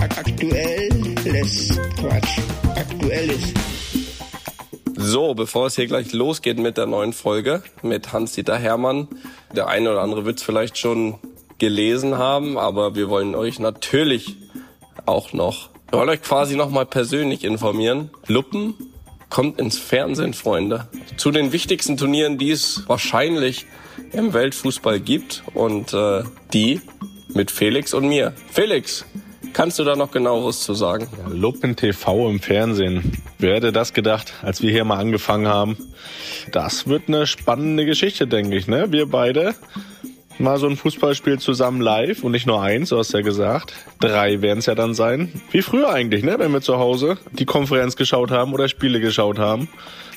Aktuelles Quatsch. Aktuelles. So, bevor es hier gleich losgeht mit der neuen Folge mit Hans-Dieter Hermann, der eine oder andere wird es vielleicht schon gelesen haben, aber wir wollen euch natürlich auch noch, wir wollen euch quasi noch mal persönlich informieren. Luppen kommt ins Fernsehen, Freunde. Zu den wichtigsten Turnieren, die es wahrscheinlich im Weltfußball gibt und äh, die mit Felix und mir. Felix, kannst du da noch genaueres zu sagen? Ja, Luppen TV im Fernsehen. Wer hätte das gedacht, als wir hier mal angefangen haben? Das wird eine spannende Geschichte, denke ich. Ne? Wir beide mal so ein Fußballspiel zusammen live und nicht nur eins, du hast ja gesagt. Drei werden es ja dann sein. Wie früher eigentlich, ne? wenn wir zu Hause die Konferenz geschaut haben oder Spiele geschaut haben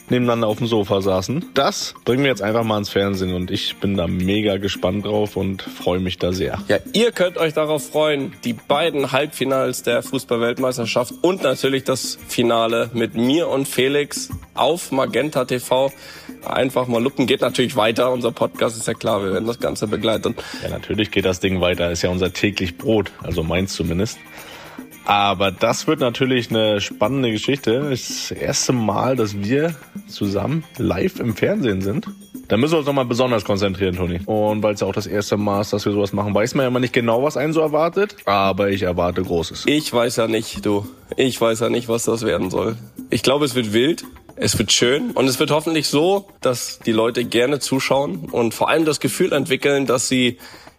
nebeneinander auf dem Sofa saßen. Das bringen wir jetzt einfach mal ins Fernsehen und ich bin da mega gespannt drauf und freue mich da sehr. Ja, ihr könnt euch darauf freuen. Die beiden Halbfinals der Fußballweltmeisterschaft und natürlich das Finale mit mir und Felix auf Magenta TV. Einfach mal lupen. Geht natürlich weiter. Unser Podcast ist ja klar. Wir werden das Ganze begleiten. Ja, natürlich geht das Ding weiter. Ist ja unser täglich Brot. Also meins zumindest. Aber das wird natürlich eine spannende Geschichte. Das erste Mal, dass wir zusammen live im Fernsehen sind. Da müssen wir uns nochmal besonders konzentrieren, Toni. Und weil es ja auch das erste Mal ist, dass wir sowas machen, weiß man ja immer nicht genau, was einen so erwartet. Aber ich erwarte Großes. Ich weiß ja nicht, du. Ich weiß ja nicht, was das werden soll. Ich glaube, es wird wild. Es wird schön und es wird hoffentlich so, dass die Leute gerne zuschauen und vor allem das Gefühl entwickeln, dass sie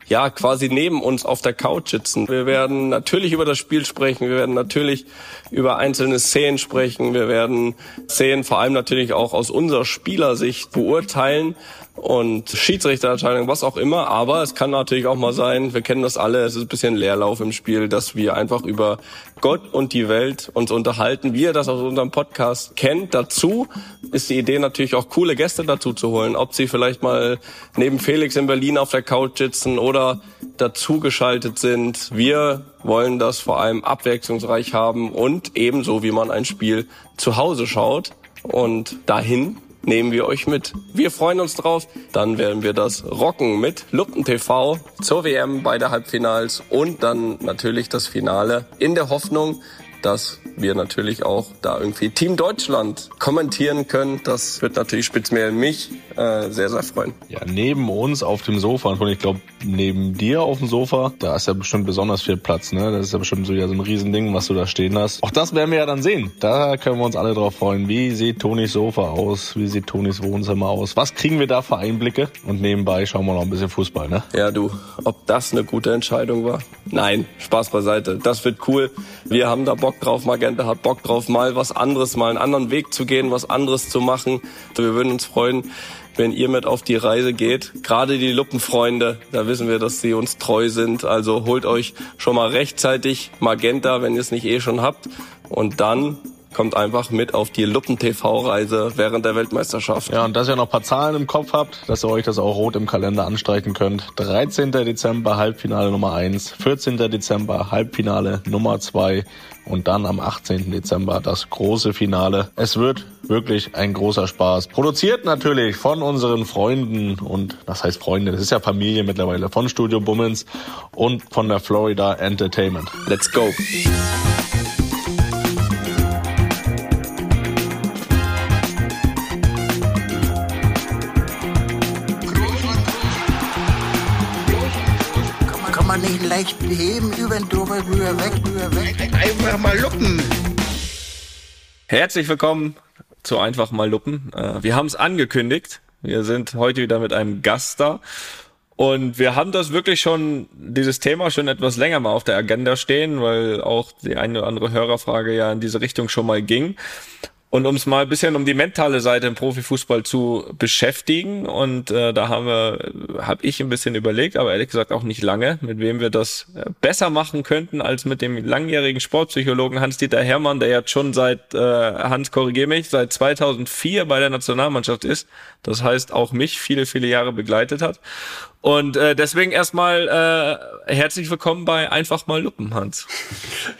ja quasi neben uns auf der Couch sitzen. Wir werden natürlich über das Spiel sprechen, wir werden natürlich über einzelne Szenen sprechen, wir werden Szenen vor allem natürlich auch aus unserer Spielersicht beurteilen und Schiedsrichterentscheidung, was auch immer. Aber es kann natürlich auch mal sein, wir kennen das alle, es ist ein bisschen Leerlauf im Spiel, dass wir einfach über Gott und die Welt uns unterhalten, wie ihr das aus unserem Podcast kennt. Dazu ist die Idee natürlich auch coole Gäste dazu zu holen, ob sie vielleicht mal neben Felix in Berlin auf der Couch sitzen oder dazugeschaltet sind. Wir wollen das vor allem abwechslungsreich haben und ebenso wie man ein Spiel zu Hause schaut und dahin nehmen wir euch mit. Wir freuen uns drauf. Dann werden wir das rocken mit Luppen TV zur WM bei der Halbfinals und dann natürlich das Finale in der Hoffnung, dass wir natürlich auch da irgendwie Team Deutschland kommentieren können. Das wird natürlich speziell mich äh, sehr, sehr freuen. Ja, neben uns auf dem Sofa und ich glaube, neben dir auf dem Sofa, da ist ja bestimmt besonders viel Platz, ne? Das ist ja bestimmt so, ja, so ein Riesending, was du da stehen hast. Auch das werden wir ja dann sehen. Da können wir uns alle drauf freuen. Wie sieht Tonis Sofa aus? Wie sieht Tonis Wohnzimmer aus? Was kriegen wir da für Einblicke? Und nebenbei schauen wir noch ein bisschen Fußball, ne? Ja, du, ob das eine gute Entscheidung war? Nein, Spaß beiseite. Das wird cool. Wir haben da Bock drauf. Magenta hat Bock drauf, mal was anderes, mal einen anderen Weg zu gehen, was anderes zu machen. Wir würden uns freuen, wenn ihr mit auf die Reise geht. Gerade die Luppenfreunde, da wissen wir, dass sie uns treu sind. Also holt euch schon mal rechtzeitig Magenta, wenn ihr es nicht eh schon habt. Und dann kommt einfach mit auf die Luppen-TV-Reise während der Weltmeisterschaft. Ja, und dass ihr noch paar Zahlen im Kopf habt, dass ihr euch das auch rot im Kalender anstreichen könnt. 13. Dezember Halbfinale Nummer 1, 14. Dezember Halbfinale Nummer 2 und dann am 18. Dezember das große Finale. Es wird wirklich ein großer Spaß. Produziert natürlich von unseren Freunden und was heißt Freunde? Das ist ja Familie mittlerweile von Studio Bummens und von der Florida Entertainment. Let's go! Kann man nicht leicht heben, über den drüber, rüber, weg, rüber, weg. Einfach mal luppen. Herzlich willkommen zu Einfach mal Luppen. Äh, Wir haben es angekündigt. Wir sind heute wieder mit einem Gast da. Und wir haben das wirklich schon, dieses Thema schon etwas länger mal auf der Agenda stehen, weil auch die eine oder andere Hörerfrage ja in diese Richtung schon mal ging. Und um es mal ein bisschen um die mentale Seite im Profifußball zu beschäftigen und äh, da haben wir, habe ich ein bisschen überlegt, aber ehrlich gesagt auch nicht lange, mit wem wir das äh, besser machen könnten als mit dem langjährigen Sportpsychologen Hans-Dieter Hermann, der jetzt schon seit äh, Hans korrigier mich seit 2004 bei der Nationalmannschaft ist. Das heißt auch mich viele viele Jahre begleitet hat Und äh, deswegen erstmal äh, herzlich willkommen bei Einfach mal Luppen, Hans.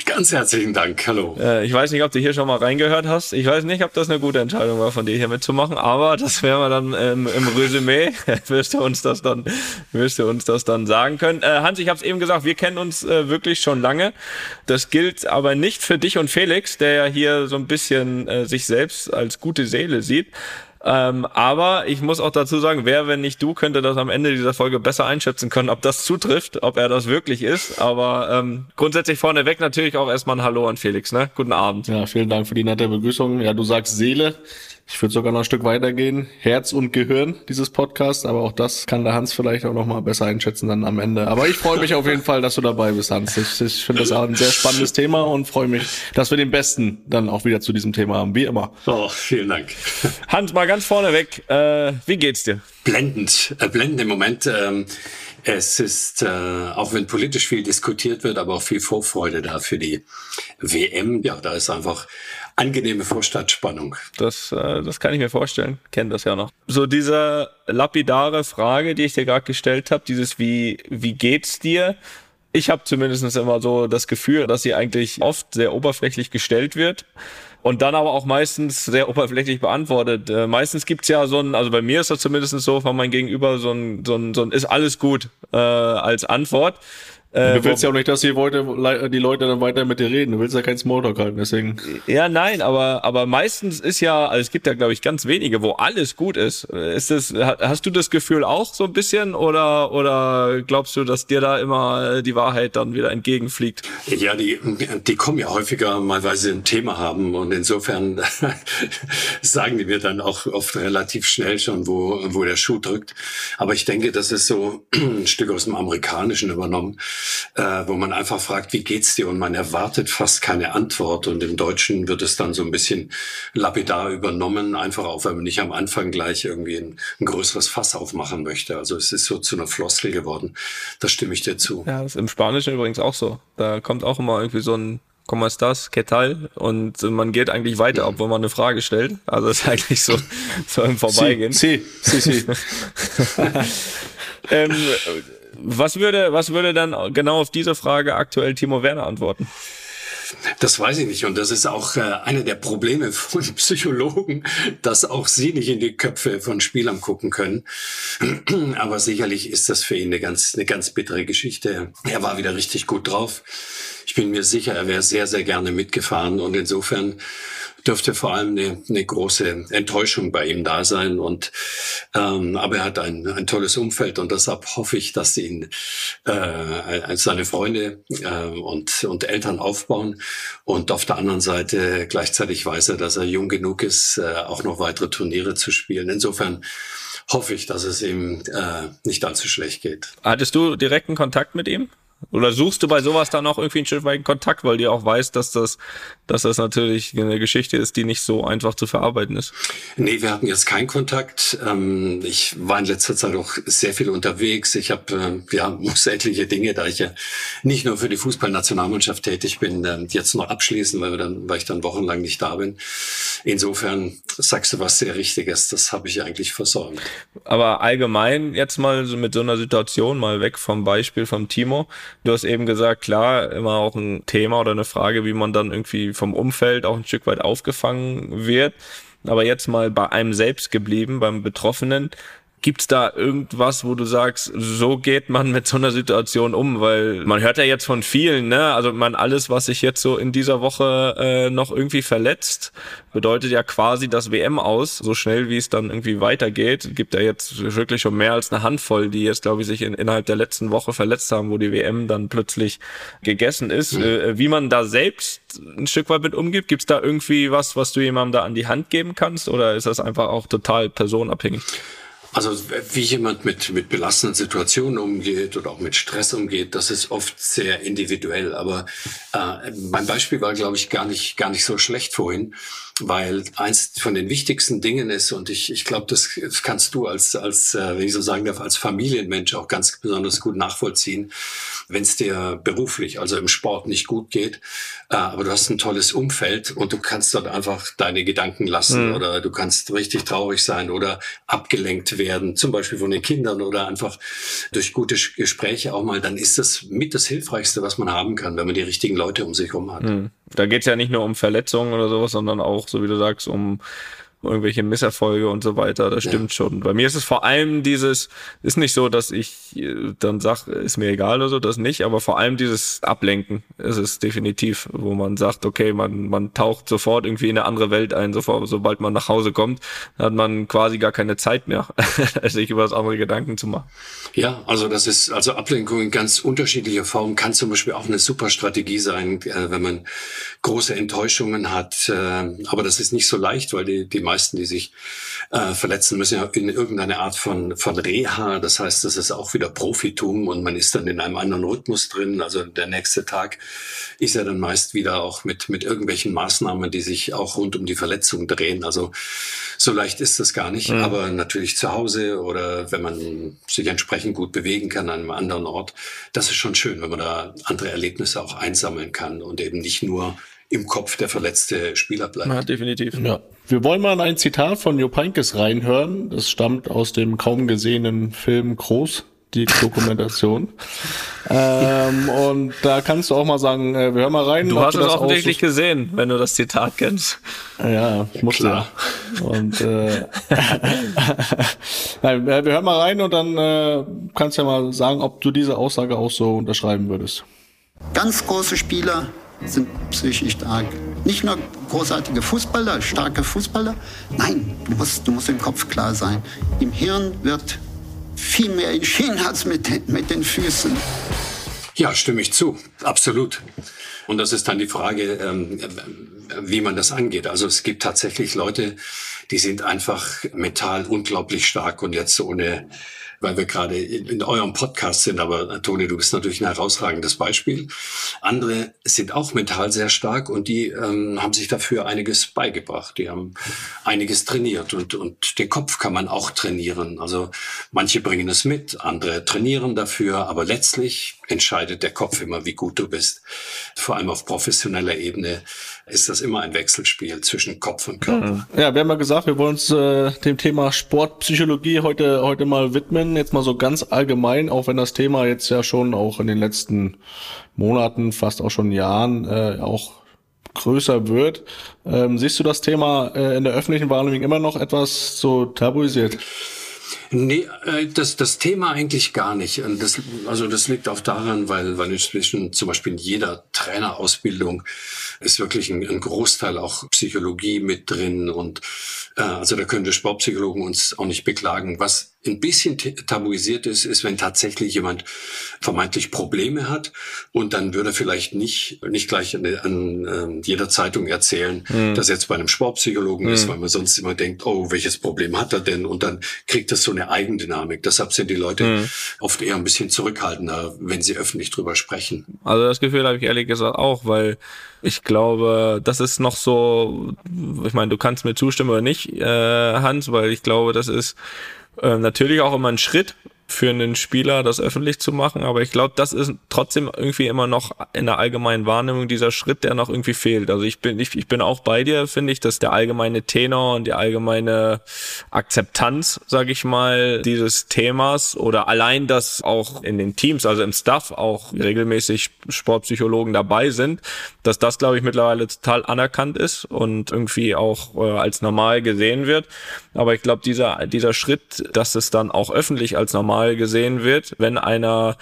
Ganz herzlichen Dank, hallo. Äh, ich weiß nicht, ob du hier schon mal reingehört hast. Ich weiß nicht, ob das eine gute Entscheidung war, von dir hier mitzumachen, aber das werden wir dann ähm, im Resümee, wirst du uns das dann, wirst du uns das dann sagen können. Äh, Hans, ich habe es eben gesagt, wir kennen uns äh, wirklich schon lange. Das gilt aber nicht für dich und Felix, der ja hier so ein bisschen äh, sich selbst als gute Seele sieht. Ähm, aber ich muss auch dazu sagen, wer, wenn nicht du, könnte das am Ende dieser Folge besser einschätzen können, ob das zutrifft, ob er das wirklich ist. Aber ähm, grundsätzlich vorneweg natürlich auch erstmal ein Hallo an Felix, ne? Guten Abend. Ja, vielen Dank für die nette Begrüßung. Ja, du sagst Seele. Ich würde sogar noch ein Stück weitergehen. Herz und Gehirn dieses Podcast, aber auch das kann der Hans vielleicht auch noch mal besser einschätzen dann am Ende. Aber ich freue mich auf jeden Fall, dass du dabei bist, Hans. Ich, ich finde das auch ein sehr spannendes Thema und freue mich, dass wir den Besten dann auch wieder zu diesem Thema haben, wie immer. Oh, vielen Dank. Hans, mal ganz vorneweg, äh, wie geht's dir? Blendend, äh, blendend im Moment. Ähm es ist, äh, auch wenn politisch viel diskutiert wird, aber auch viel Vorfreude da für die WM. Ja, da ist einfach angenehme Vorstadtspannung. Das, äh, das kann ich mir vorstellen. Kennt das ja noch. So diese lapidare Frage, die ich dir gerade gestellt habe, dieses wie wie geht's dir? Ich habe zumindest immer so das Gefühl, dass sie eigentlich oft sehr oberflächlich gestellt wird und dann aber auch meistens sehr oberflächlich beantwortet. Äh, meistens gibt's ja so ein, also bei mir ist das zumindest so, von meinem Gegenüber so ein, so ein, so ein ist alles gut äh, als Antwort. Äh, du willst ja auch nicht, dass die Leute, die Leute dann weiter mit dir reden. Du willst ja keinen Smalltalk halten, deswegen. Ja, nein, aber, aber meistens ist ja, also es gibt ja, glaube ich, ganz wenige, wo alles gut ist. Ist das, hast du das Gefühl auch so ein bisschen oder, oder glaubst du, dass dir da immer die Wahrheit dann wieder entgegenfliegt? Ja, die, die kommen ja häufiger mal, weil sie ein Thema haben und insofern sagen die mir dann auch oft relativ schnell schon, wo, wo der Schuh drückt. Aber ich denke, das ist so ein Stück aus dem Amerikanischen übernommen äh, wo man einfach fragt, wie geht's dir? Und man erwartet fast keine Antwort. Und im Deutschen wird es dann so ein bisschen lapidar übernommen, einfach auch, weil man nicht am Anfang gleich irgendwie ein, ein größeres Fass aufmachen möchte. Also es ist so zu einer Floskel geworden. Da stimme ich dir zu. Ja, das ist im Spanischen übrigens auch so. Da kommt auch immer irgendwie so ein ¿Cómo estás? ¿Qué tal? Und man geht eigentlich weiter, obwohl man eine Frage stellt. Also es ist eigentlich so, so im Vorbeigehen. Sí, sí, sí. sí. ähm, was würde, was würde dann genau auf diese Frage aktuell Timo Werner antworten? Das weiß ich nicht. Und das ist auch äh, eine der Probleme von Psychologen, dass auch sie nicht in die Köpfe von Spielern gucken können. Aber sicherlich ist das für ihn eine ganz, eine ganz bittere Geschichte. Er war wieder richtig gut drauf. Ich bin mir sicher, er wäre sehr, sehr gerne mitgefahren. Und insofern dürfte vor allem eine, eine große Enttäuschung bei ihm da sein. Und ähm, aber er hat ein, ein tolles Umfeld und deshalb hoffe ich, dass ihn äh, seine Freunde äh, und, und Eltern aufbauen. Und auf der anderen Seite gleichzeitig weiß er, dass er jung genug ist, äh, auch noch weitere Turniere zu spielen. Insofern hoffe ich, dass es ihm äh, nicht allzu schlecht geht. Hattest du direkten Kontakt mit ihm? Oder suchst du bei sowas dann auch irgendwie einen Stück weit Kontakt, weil du auch weißt, dass das, dass das natürlich eine Geschichte ist, die nicht so einfach zu verarbeiten ist? Nee, wir hatten jetzt keinen Kontakt. Ähm, ich war in letzter Zeit auch sehr viel unterwegs. Ich habe äh, ja muss etliche Dinge, da ich ja nicht nur für die Fußballnationalmannschaft tätig bin, ähm, jetzt noch abschließen, weil, wir dann, weil ich dann wochenlang nicht da bin. Insofern sagst du was sehr Richtiges. Das habe ich eigentlich versäumt. Aber allgemein jetzt mal so mit so einer Situation mal weg vom Beispiel vom Timo Du hast eben gesagt, klar, immer auch ein Thema oder eine Frage, wie man dann irgendwie vom Umfeld auch ein Stück weit aufgefangen wird. Aber jetzt mal bei einem selbst geblieben, beim Betroffenen. Gibt's da irgendwas, wo du sagst, so geht man mit so einer Situation um? Weil man hört ja jetzt von vielen, ne? Also man alles, was sich jetzt so in dieser Woche äh, noch irgendwie verletzt, bedeutet ja quasi das WM aus. So schnell wie es dann irgendwie weitergeht, gibt ja jetzt wirklich schon mehr als eine Handvoll, die jetzt, glaube ich, sich in, innerhalb der letzten Woche verletzt haben, wo die WM dann plötzlich gegessen ist. Mhm. Äh, wie man da selbst ein Stück weit mit umgeht, gibt's da irgendwie was, was du jemandem da an die Hand geben kannst? Oder ist das einfach auch total personabhängig? Also wie jemand mit, mit belastenden Situationen umgeht oder auch mit Stress umgeht, das ist oft sehr individuell. Aber Äh, mein Beispiel war, glaube ich, gar nicht, gar nicht so schlecht vorhin, weil eins von den wichtigsten Dingen ist, und ich, ich glaube, das kannst du als, als, äh, wenn ich so sagen darf, als Familienmensch auch ganz besonders gut nachvollziehen, wenn es dir beruflich, also im Sport nicht gut geht, äh, aber du hast ein tolles Umfeld und du kannst dort einfach deine Gedanken lassen mhm. oder du kannst richtig traurig sein oder abgelenkt werden, zum Beispiel von den Kindern oder einfach durch gute Gespräche auch mal, dann ist das mit das Hilfreichste, was man haben kann, wenn man die richtigen Leute um sich herum hat. Mhm. Da geht es ja nicht nur um Verletzungen oder sowas, sondern auch, so wie du sagst, um irgendwelche Misserfolge und so weiter. Das stimmt ja. schon. Bei mir ist es vor allem dieses, ist nicht so, dass ich äh, dann sag, ist mir egal oder so, das nicht, aber vor allem dieses Ablenken ist es definitiv, wo man sagt, okay, man, man taucht sofort irgendwie in eine andere Welt ein, sofort, sobald man nach Hause kommt, hat man quasi gar keine Zeit mehr, sich über das andere Gedanken zu machen. Ja, also das ist, also Ablenkung in ganz unterschiedlicher Form kann zum Beispiel auch eine super Strategie sein, äh, wenn man große Enttäuschungen hat, äh, aber das ist nicht so leicht, weil die, die meisten, die sich äh, verletzen, müssen ja in irgendeine Art von, von Reha. Das heißt, das ist auch wieder Profitum und man ist dann in einem anderen Rhythmus drin. Also der nächste Tag ist ja dann meist wieder auch mit, mit irgendwelchen Maßnahmen, die sich auch rund um die Verletzung drehen. Also so leicht ist das gar nicht. Mhm. Aber natürlich zu Hause oder wenn man sich entsprechend gut bewegen kann an einem anderen Ort, das ist schon schön, wenn man da andere Erlebnisse auch einsammeln kann und eben nicht nur im Kopf der verletzte Spieler bleibt. Ja, definitiv. Ja. Wir wollen mal ein Zitat von Jupp Heynckes reinhören. Das stammt aus dem kaum gesehenen Film Groß, die Dokumentation. ähm, und da kannst du auch mal sagen, äh, wir hören mal rein. Du hast es offensichtlich gesehen, wenn du das Zitat kennst. Ja, ich muss ja. Und äh, Nein, wir hören mal rein und dann äh, kannst du ja mal sagen, ob du diese Aussage auch so unterschreiben würdest. Ganz große Spieler sind psychisch stark. Nicht nur großartige Fußballer, starke Fußballer. Nein, du musst, du musst im Kopf klar sein. Im Hirn wird viel mehr entschieden als mit, mit den Füßen. Ja, stimme ich zu. Absolut. Und das ist dann die Frage, ähm, wie man das angeht. Also es gibt tatsächlich Leute, die sind einfach mental unglaublich stark und jetzt ohne weil wir gerade in, in eurem Podcast sind. Aber Toni, du bist natürlich ein herausragendes Beispiel. Andere sind auch mental sehr stark und die ähm, haben sich dafür einiges beigebracht. Die haben einiges trainiert und, und den Kopf kann man auch trainieren. Also manche bringen es mit, andere trainieren dafür, aber letztlich entscheidet der Kopf immer, wie gut du bist. Vor allem auf professioneller Ebene ist das immer ein Wechselspiel zwischen Kopf und Körper. Ja, wir haben ja gesagt, wir wollen uns äh, dem Thema Sportpsychologie heute, heute mal widmen. Jetzt mal so ganz allgemein, auch wenn das Thema jetzt ja schon auch in den letzten Monaten, fast auch schon Jahren, äh, auch größer wird. Ähm, siehst du das Thema äh, in der öffentlichen Wahrnehmung immer noch etwas so tabuisiert? Nee, äh, das, das Thema eigentlich gar nicht. Das, also das liegt auch daran, weil, weil inzwischen zum Beispiel in jeder Trainerausbildung ist wirklich ein, ein Großteil auch Psychologie mit drin und äh, also da können die Sportpsychologen uns auch nicht beklagen. Was ein bisschen tabuisiert ist, ist, wenn tatsächlich jemand vermeintlich Probleme hat und dann würde er vielleicht nicht, nicht gleich an, an äh, jeder Zeitung erzählen, mhm. dass er jetzt bei einem Sportpsychologen mhm. ist, weil man sonst immer denkt, oh, welches Problem hat er denn? Und dann kriegt das so eine Eigendynamik. Deshalb sind die Leute mhm. oft eher ein bisschen zurückhaltender, wenn sie öffentlich drüber sprechen. Also das Gefühl habe ich ehrlich gesagt auch, weil ich glaube, das ist noch so, ich meine, du kannst mir zustimmen oder nicht, äh, Hans, weil ich glaube, das ist äh, natürlich auch immer ein Schritt, für einen Spieler, das öffentlich zu machen. Aber ich glaube, das ist trotzdem irgendwie immer noch in der allgemeinen Wahrnehmung dieser Schritt, der noch irgendwie fehlt. Also ich bin, ich, ich bin auch bei dir, finde ich, dass der allgemeine Tenor und die allgemeine Akzeptanz, sage ich mal, dieses Themas oder allein, dass auch in den Teams, also im Staff auch regelmäßig Sportpsychologen dabei sind, dass das, glaube ich, mittlerweile total anerkannt ist und irgendwie auch äh, als normal gesehen wird. Aber ich glaube, dieser, dieser Schritt, dass es dann auch öffentlich als normal gesehen wird, wenn einer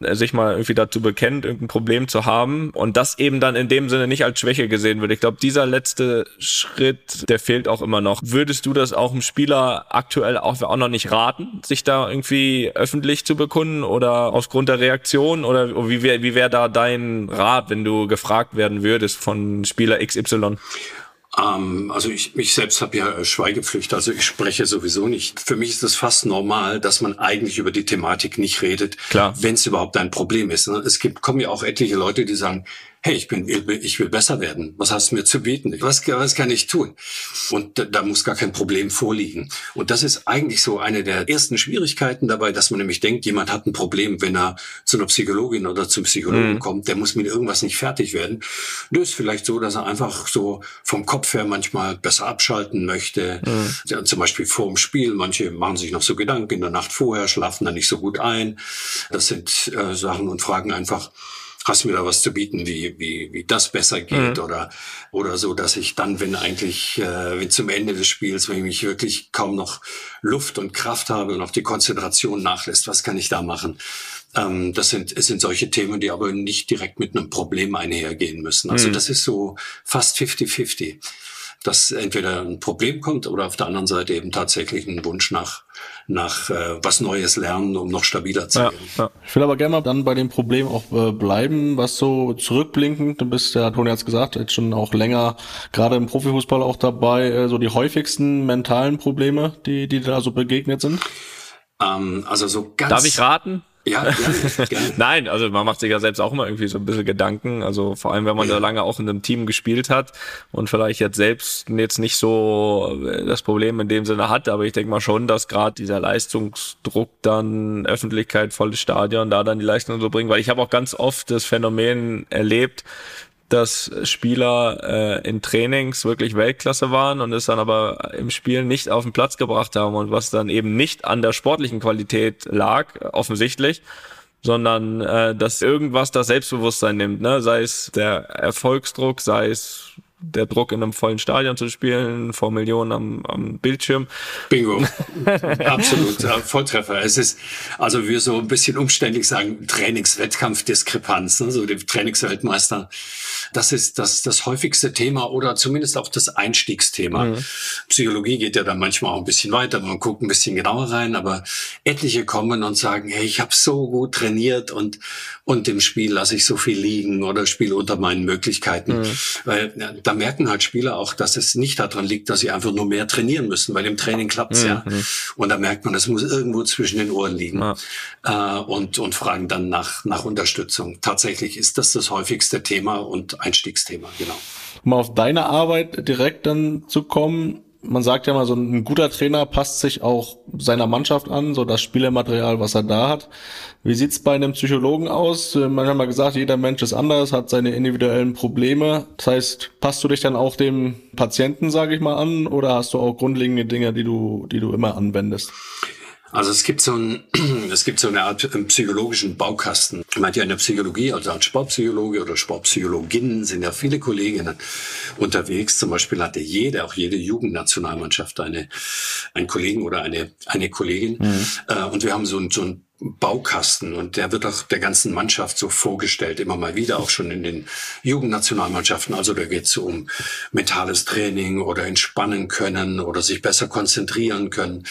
sich mal irgendwie dazu bekennt, irgendein Problem zu haben und das eben dann in dem Sinne nicht als Schwäche gesehen wird. Ich glaube, dieser letzte Schritt, der fehlt auch immer noch. Würdest du das auch einem Spieler aktuell auch, auch noch nicht raten, sich da irgendwie öffentlich zu bekunden oder aufgrund der Reaktion oder wie wäre wie wär da dein Rat, wenn du gefragt werden würdest von Spieler XY? Ähm, also ich, ich selbst habe ja Schweigepflicht, also ich spreche sowieso nicht. Für mich ist es fast normal, dass man eigentlich über die Thematik nicht redet, wenn es überhaupt ein Problem ist. Ne? Es gibt, kommen ja auch etliche Leute, die sagen, hey, ich bin, ich will besser werden. Was hast du mir zu bieten? Was, was kann ich tun? Und da, da muss gar kein Problem vorliegen. Und das ist eigentlich so eine der ersten Schwierigkeiten dabei, dass man nämlich denkt, jemand hat ein Problem, wenn er zu einer Psychologin oder zum Psychologen mhm. kommt, der muss mit irgendwas nicht fertig werden. Das ist vielleicht so, dass er einfach so vom Kopf her manchmal besser abschalten möchte. Mhm. Ja, zum Beispiel vor dem Spiel. Manche machen sich noch so Gedanken in der Nacht vorher, schlafen dann nicht so gut ein. Das sind äh, Sachen und fragen einfach, hast du mir da was zu bieten, wie, wie, wie das besser geht mhm. oder, oder so, dass ich dann, wenn eigentlich, äh, wenn zum Ende des Spiels, wenn ich mich wirklich kaum noch Luft und Kraft habe und auch die Konzentration nachlässt, was kann ich da machen? Ähm, das sind, es sind solche Themen, die aber nicht direkt mit einem Problem einhergehen müssen. Also mhm. das ist so fast 50-50 dass entweder ein Problem kommt oder auf der anderen Seite eben tatsächlich ein Wunsch nach nach äh, was Neues lernen, um noch stabiler zu werden. Ja, ja. Ich will aber gerne mal dann bei dem Problem auch äh, bleiben, was so zurückblinkend, du bist, ja, Toni hat es gesagt, jetzt schon auch länger, gerade im Profifußball auch dabei, äh, so die häufigsten mentalen Probleme, die, die da so begegnet sind? Ähm, also so ganz. Darf ich raten? Ja, gerne, gerne. Nein, also man macht sich ja selbst auch immer irgendwie so ein bisschen Gedanken. Also vor allem, wenn man ja. da lange auch in einem Team gespielt hat und vielleicht jetzt selbst jetzt nicht so äh, das Problem in dem Sinne hat, aber ich denke mal schon, dass gerade dieser Leistungsdruck dann Öffentlichkeit, volles Stadion, da dann die Leistung so bringen, weil ich habe auch ganz oft das Phänomen erlebt, dass Spieler äh, in Trainings wirklich Weltklasse waren und es dann aber im Spiel nicht auf den Platz gebracht haben und was dann eben nicht an der sportlichen Qualität lag, offensichtlich, sondern äh, dass irgendwas das Selbstbewusstsein nimmt, ne? sei es der Erfolgsdruck, sei es der Druck in einem vollen Stadion zu spielen, vor Millionen am, am Bildschirm. Bingo. Absolut. Volltreffer. Es ist, also wir so ein bisschen umständlich sagen, Trainingswettkampfdiskrepanz, ne? so die Trainingsweltmeister. Das ist das, das häufigste Thema oder zumindest auch das Einstiegsthema. Mhm. Psychologie geht ja dann manchmal auch ein bisschen weiter, man guckt ein bisschen genauer rein, aber etliche kommen und sagen, hey, ich habe so gut trainiert und, und im Spiel lasse ich so viel liegen oder spiele unter meinen Möglichkeiten. Mhm. Weil ja, da merken halt Spieler auch, dass es nicht daran liegt, dass sie einfach nur mehr trainieren müssen, weil im Training klappt's mhm. ja. Und da merkt man, das muss irgendwo zwischen den Ohren liegen ja. äh, und, und fragen dann nach, nach Unterstützung. Tatsächlich ist das das häufigste Thema und Einstiegsthema, genau. Um auf deine Arbeit direkt dann zu kommen, man sagt ja mal, so ein guter Trainer passt sich auch seiner Mannschaft an, so das Spielermaterial, was er da hat. Wie sieht's bei einem Psychologen aus? Man hat mal gesagt, jeder Mensch ist anders, hat seine individuellen Probleme. Das heißt, passt du dich dann auch dem Patienten, sage ich mal, an, oder hast du auch grundlegende Dinge, die du, die du immer anwendest? Also es gibt so ein, es gibt so eine Art ähm, psychologischen Baukasten. Ich meine ja in der Psychologie, also als Sportpsychologe oder Sportpsychologinnen sind ja viele Kolleginnen unterwegs. Zum Beispiel hatte jede, auch jede Jugendnationalmannschaft eine, einen Kollegen oder eine, eine Kollegin. Mhm. Äh, und wir haben so ein, so ein Baukasten und der wird auch der ganzen Mannschaft so vorgestellt, immer mal wieder, auch schon in den Jugendnationalmannschaften. Also da geht es um mentales Training oder entspannen können oder sich besser konzentrieren können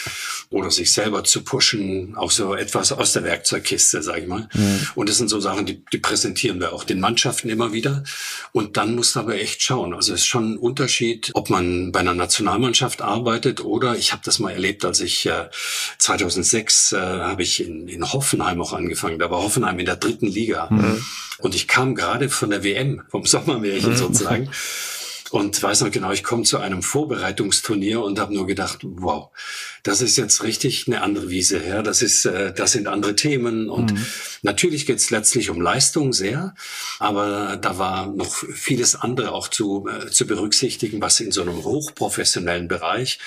oder sich selber zu pushen, auch so etwas aus der Werkzeugkiste, sag ich mal. Mhm. Und das sind so Sachen, die, die präsentieren wir auch den Mannschaften immer wieder. Und dann muss aber echt schauen. Also es ist schon ein Unterschied, ob man bei einer Nationalmannschaft arbeitet oder ich habe das mal erlebt, als ich äh, 2006 äh, habe ich in, in in Hoffenheim auch angefangen. Da war Hoffenheim in der dritten Liga. Mhm. Und ich kam gerade von der WM, vom Sommermärchen mhm. sozusagen. Und weiß noch genau, ich komme zu einem Vorbereitungsturnier und habe nur gedacht, wow, das ist jetzt richtig eine andere Wiese her. Das ist, äh, das sind andere Themen und mhm. natürlich geht es letztlich um Leistung sehr, aber da war noch vieles andere auch zu äh, zu berücksichtigen, was in so einem hochprofessionellen Bereich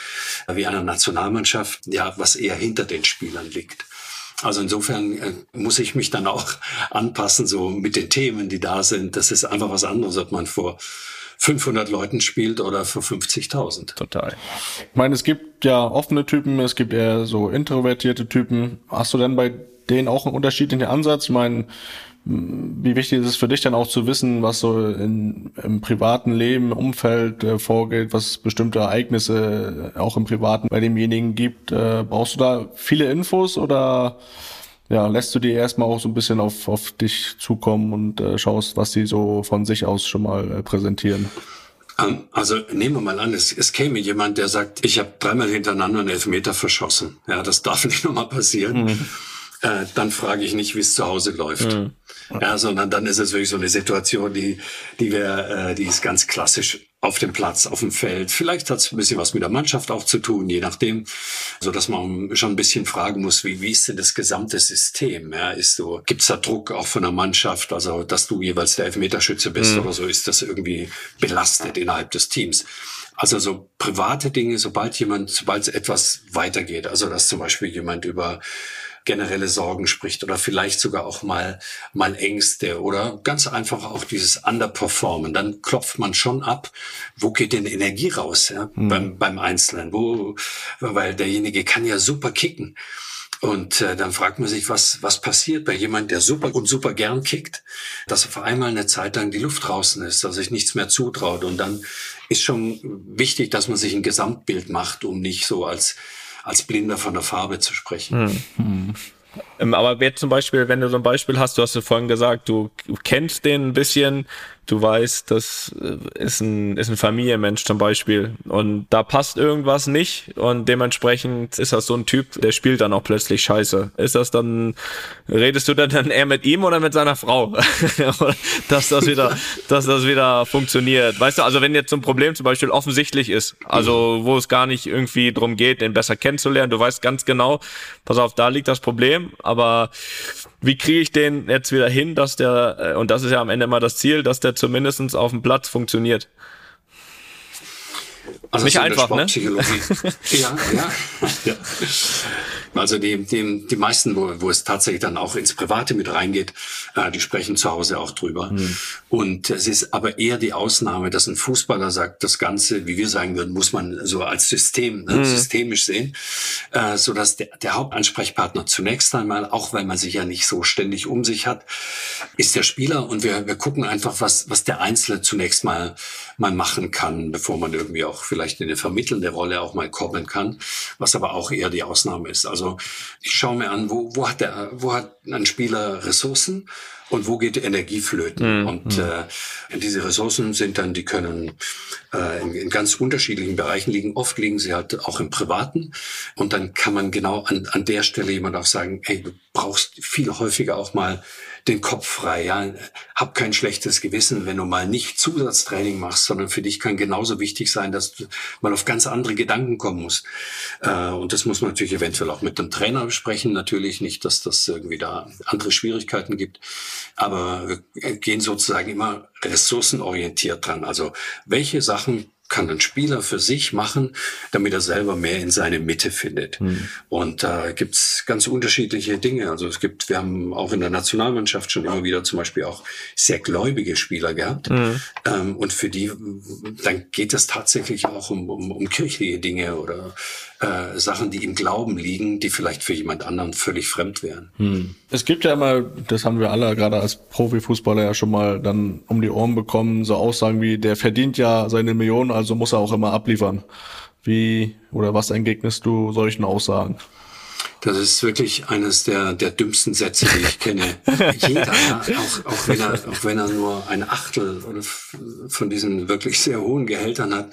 wie einer Nationalmannschaft ja was eher hinter den Spielern liegt. Also insofern äh, muss ich mich dann auch anpassen, so mit den Themen, die da sind. Das ist einfach was anderes, ob man vor 500 Leuten spielt oder vor 50.000. Total. Ich meine, es gibt ja offene Typen, es gibt eher so introvertierte Typen. Hast du denn bei denen auch einen unterschiedlichen Ansatz? Ich meine, wie wichtig ist es für dich dann auch zu wissen, was so in, im privaten Leben, im Umfeld äh, vorgeht, was bestimmte Ereignisse auch im Privaten bei demjenigen gibt? Äh, brauchst du da viele Infos oder ja, lässt du dir erstmal auch so ein bisschen auf, auf dich zukommen und äh, schaust, was sie so von sich aus schon mal äh, präsentieren? Ähm, also nehmen wir mal an, es, es käme jemand, der sagt, ich habe dreimal hintereinander einen Elfmeter verschossen. Ja, das darf nicht nochmal passieren. Mhm äh, dann frage ich nicht, wie es zu Hause läuft. Mhm. Ja, sondern dann ist es wirklich so eine Situation, die, die wir, äh, die ist ganz klassisch auf dem Platz, auf dem Feld. Vielleicht hat es ein bisschen was mit der Mannschaft auch zu tun, je nachdem, so dass man schon ein bisschen fragen muss, wie, wie ist denn das gesamte System? Ja, ist so, gibt's da Druck auch von der Mannschaft? Also, dass du jeweils der Elfmeterschütze bist mhm. oder so, ist das irgendwie belastet innerhalb des Teams? Also so private Dinge, sobald jemand, sobald es etwas weitergeht, also dass zum Beispiel jemand über generelle Sorgen spricht oder vielleicht sogar auch mal, mal Ängste oder ganz einfach auch dieses Underperformen. Dann klopft man schon ab, wo geht denn Energie raus ja, mhm. beim, beim Einzelnen? Wo, weil derjenige kann ja super kicken. Und äh, dann fragt man sich, was, was passiert bei jemand, der super und super gern kickt, dass auf einmal eine Zeit lang die Luft draußen ist, dass sich nichts mehr zutraut. Und dann ist schon wichtig, dass man sich ein Gesamtbild macht, um nicht so als als Blinder von der Farbe zu sprechen. Hm. hm. Aber wer zum Beispiel, wenn du so ein Beispiel hast, du hast ja vorhin gesagt, du kennst den ein bisschen, du weißt, das äh, ist ein, ist ein Familienmensch zum Beispiel und da passt irgendwas nicht und dementsprechend ist das so ein Typ, der spielt dann auch plötzlich scheiße. Ist das dann, redest du dann eher mit ihm oder mit seiner Frau? dass das wieder, dass das wieder funktioniert. Weißt du, also wenn jetzt so ein Problem zum Beispiel offensichtlich ist, also wo es gar nicht irgendwie drum geht, den besser kennenzulernen, du weißt ganz genau, pass auf, da liegt das Problem, aber wie kriege ich den jetzt wieder hin, dass der, äh, und das ist ja am Ende immer das Ziel, dass der zumindestens auf dem Platz funktioniert. Also nicht einfach, ne? ja, ja, ja. Also die, die, die meisten, wo, wo es tatsächlich dann auch ins Private mit reingeht, äh, die sprechen zu Hause auch drüber. Mhm. Und es ist aber eher die Ausnahme, dass ein Fußballer sagt, das Ganze, wie wir sagen würden, muss man so als System, mhm. systemisch sehen, äh, so dass der, der Hauptansprechpartner zunächst einmal, auch weil man sich ja nicht so ständig um sich hat, ist der Spieler und wir, wir gucken einfach, was, was der Einzelne zunächst mal, mal machen kann, bevor man irgendwie auch vielleicht in eine vermittelnde Rolle auch mal kommen kann, was aber auch eher die Ausnahme ist. Also also ich schaue mir an, wo, wo, hat der, wo hat ein Spieler Ressourcen und wo geht Energie flöten. Mhm. Und mhm. äh, diese Ressourcen sind dann, die können äh, in, in ganz unterschiedlichen Bereichen liegen. Oft liegen sie halt auch im Privaten. Und dann kann man genau an, an der Stelle jemand auch sagen, hey, du brauchst viel häufiger auch mal den Kopf frei. Ja, hab kein schlechtes Gewissen, wenn du mal nicht Zusatztraining machst, sondern für dich kann genauso wichtig sein, dass du mal auf ganz andere Gedanken kommen musst. Äh, und das muss man natürlich eventuell auch mit dem Trainer besprechen. Natürlich nicht, dass das irgendwie da andere Schwierigkeiten gibt, aber wir gehen sozusagen immer ressourcenorientiert dran. Also welche Sachen kann ein Spieler für sich machen, damit er selber mehr in seine Mitte findet. Mhm. Und da äh, gibt's ganz unterschiedliche Dinge. Also es gibt, wir haben auch in der Nationalmannschaft schon immer wieder zum Beispiel auch sehr gläubige Spieler gehabt. Mhm. Ähm, und für die, dann geht es tatsächlich auch um, um, um kirchliche Dinge oder äh, Sachen, die im Glauben liegen, die vielleicht für jemand anderen völlig fremd wären. Hm. Es gibt ja immer, das haben wir alle gerade als Profifußballer ja schon mal dann um die Ohren bekommen, so Aussagen wie, der verdient ja seine Millionen, also muss er auch immer abliefern. Wie oder was entgegnest du solchen Aussagen? Das ist wirklich eines der, der dümmsten Sätze, die ich kenne. Jeder, auch, auch, wenn er, auch wenn er nur ein Achtel von diesen wirklich sehr hohen Gehältern hat,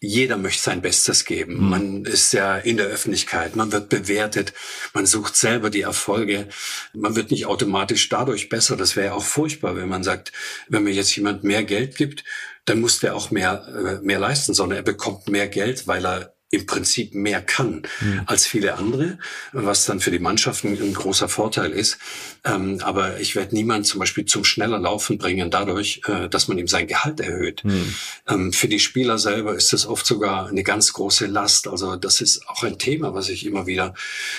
jeder möchte sein Bestes geben. Mhm. Man ist ja in der Öffentlichkeit, man wird bewertet, man sucht selber die Erfolge. Man wird nicht automatisch dadurch besser. Das wäre ja auch furchtbar, wenn man sagt, wenn mir jetzt jemand mehr Geld gibt, dann muss der auch mehr, äh, mehr leisten, sondern er bekommt mehr Geld, weil er im Prinzip mehr kann mhm. als viele andere, was dann für die Mannschaften ein großer Vorteil ist. Ähm, aber ich werde niemand zum Beispiel zum schneller Laufen bringen dadurch, äh, dass man ihm sein Gehalt erhöht. Mhm. Ähm, für die Spieler selber ist das oft sogar eine ganz große Last. Also das ist auch ein Thema, was ich immer wieder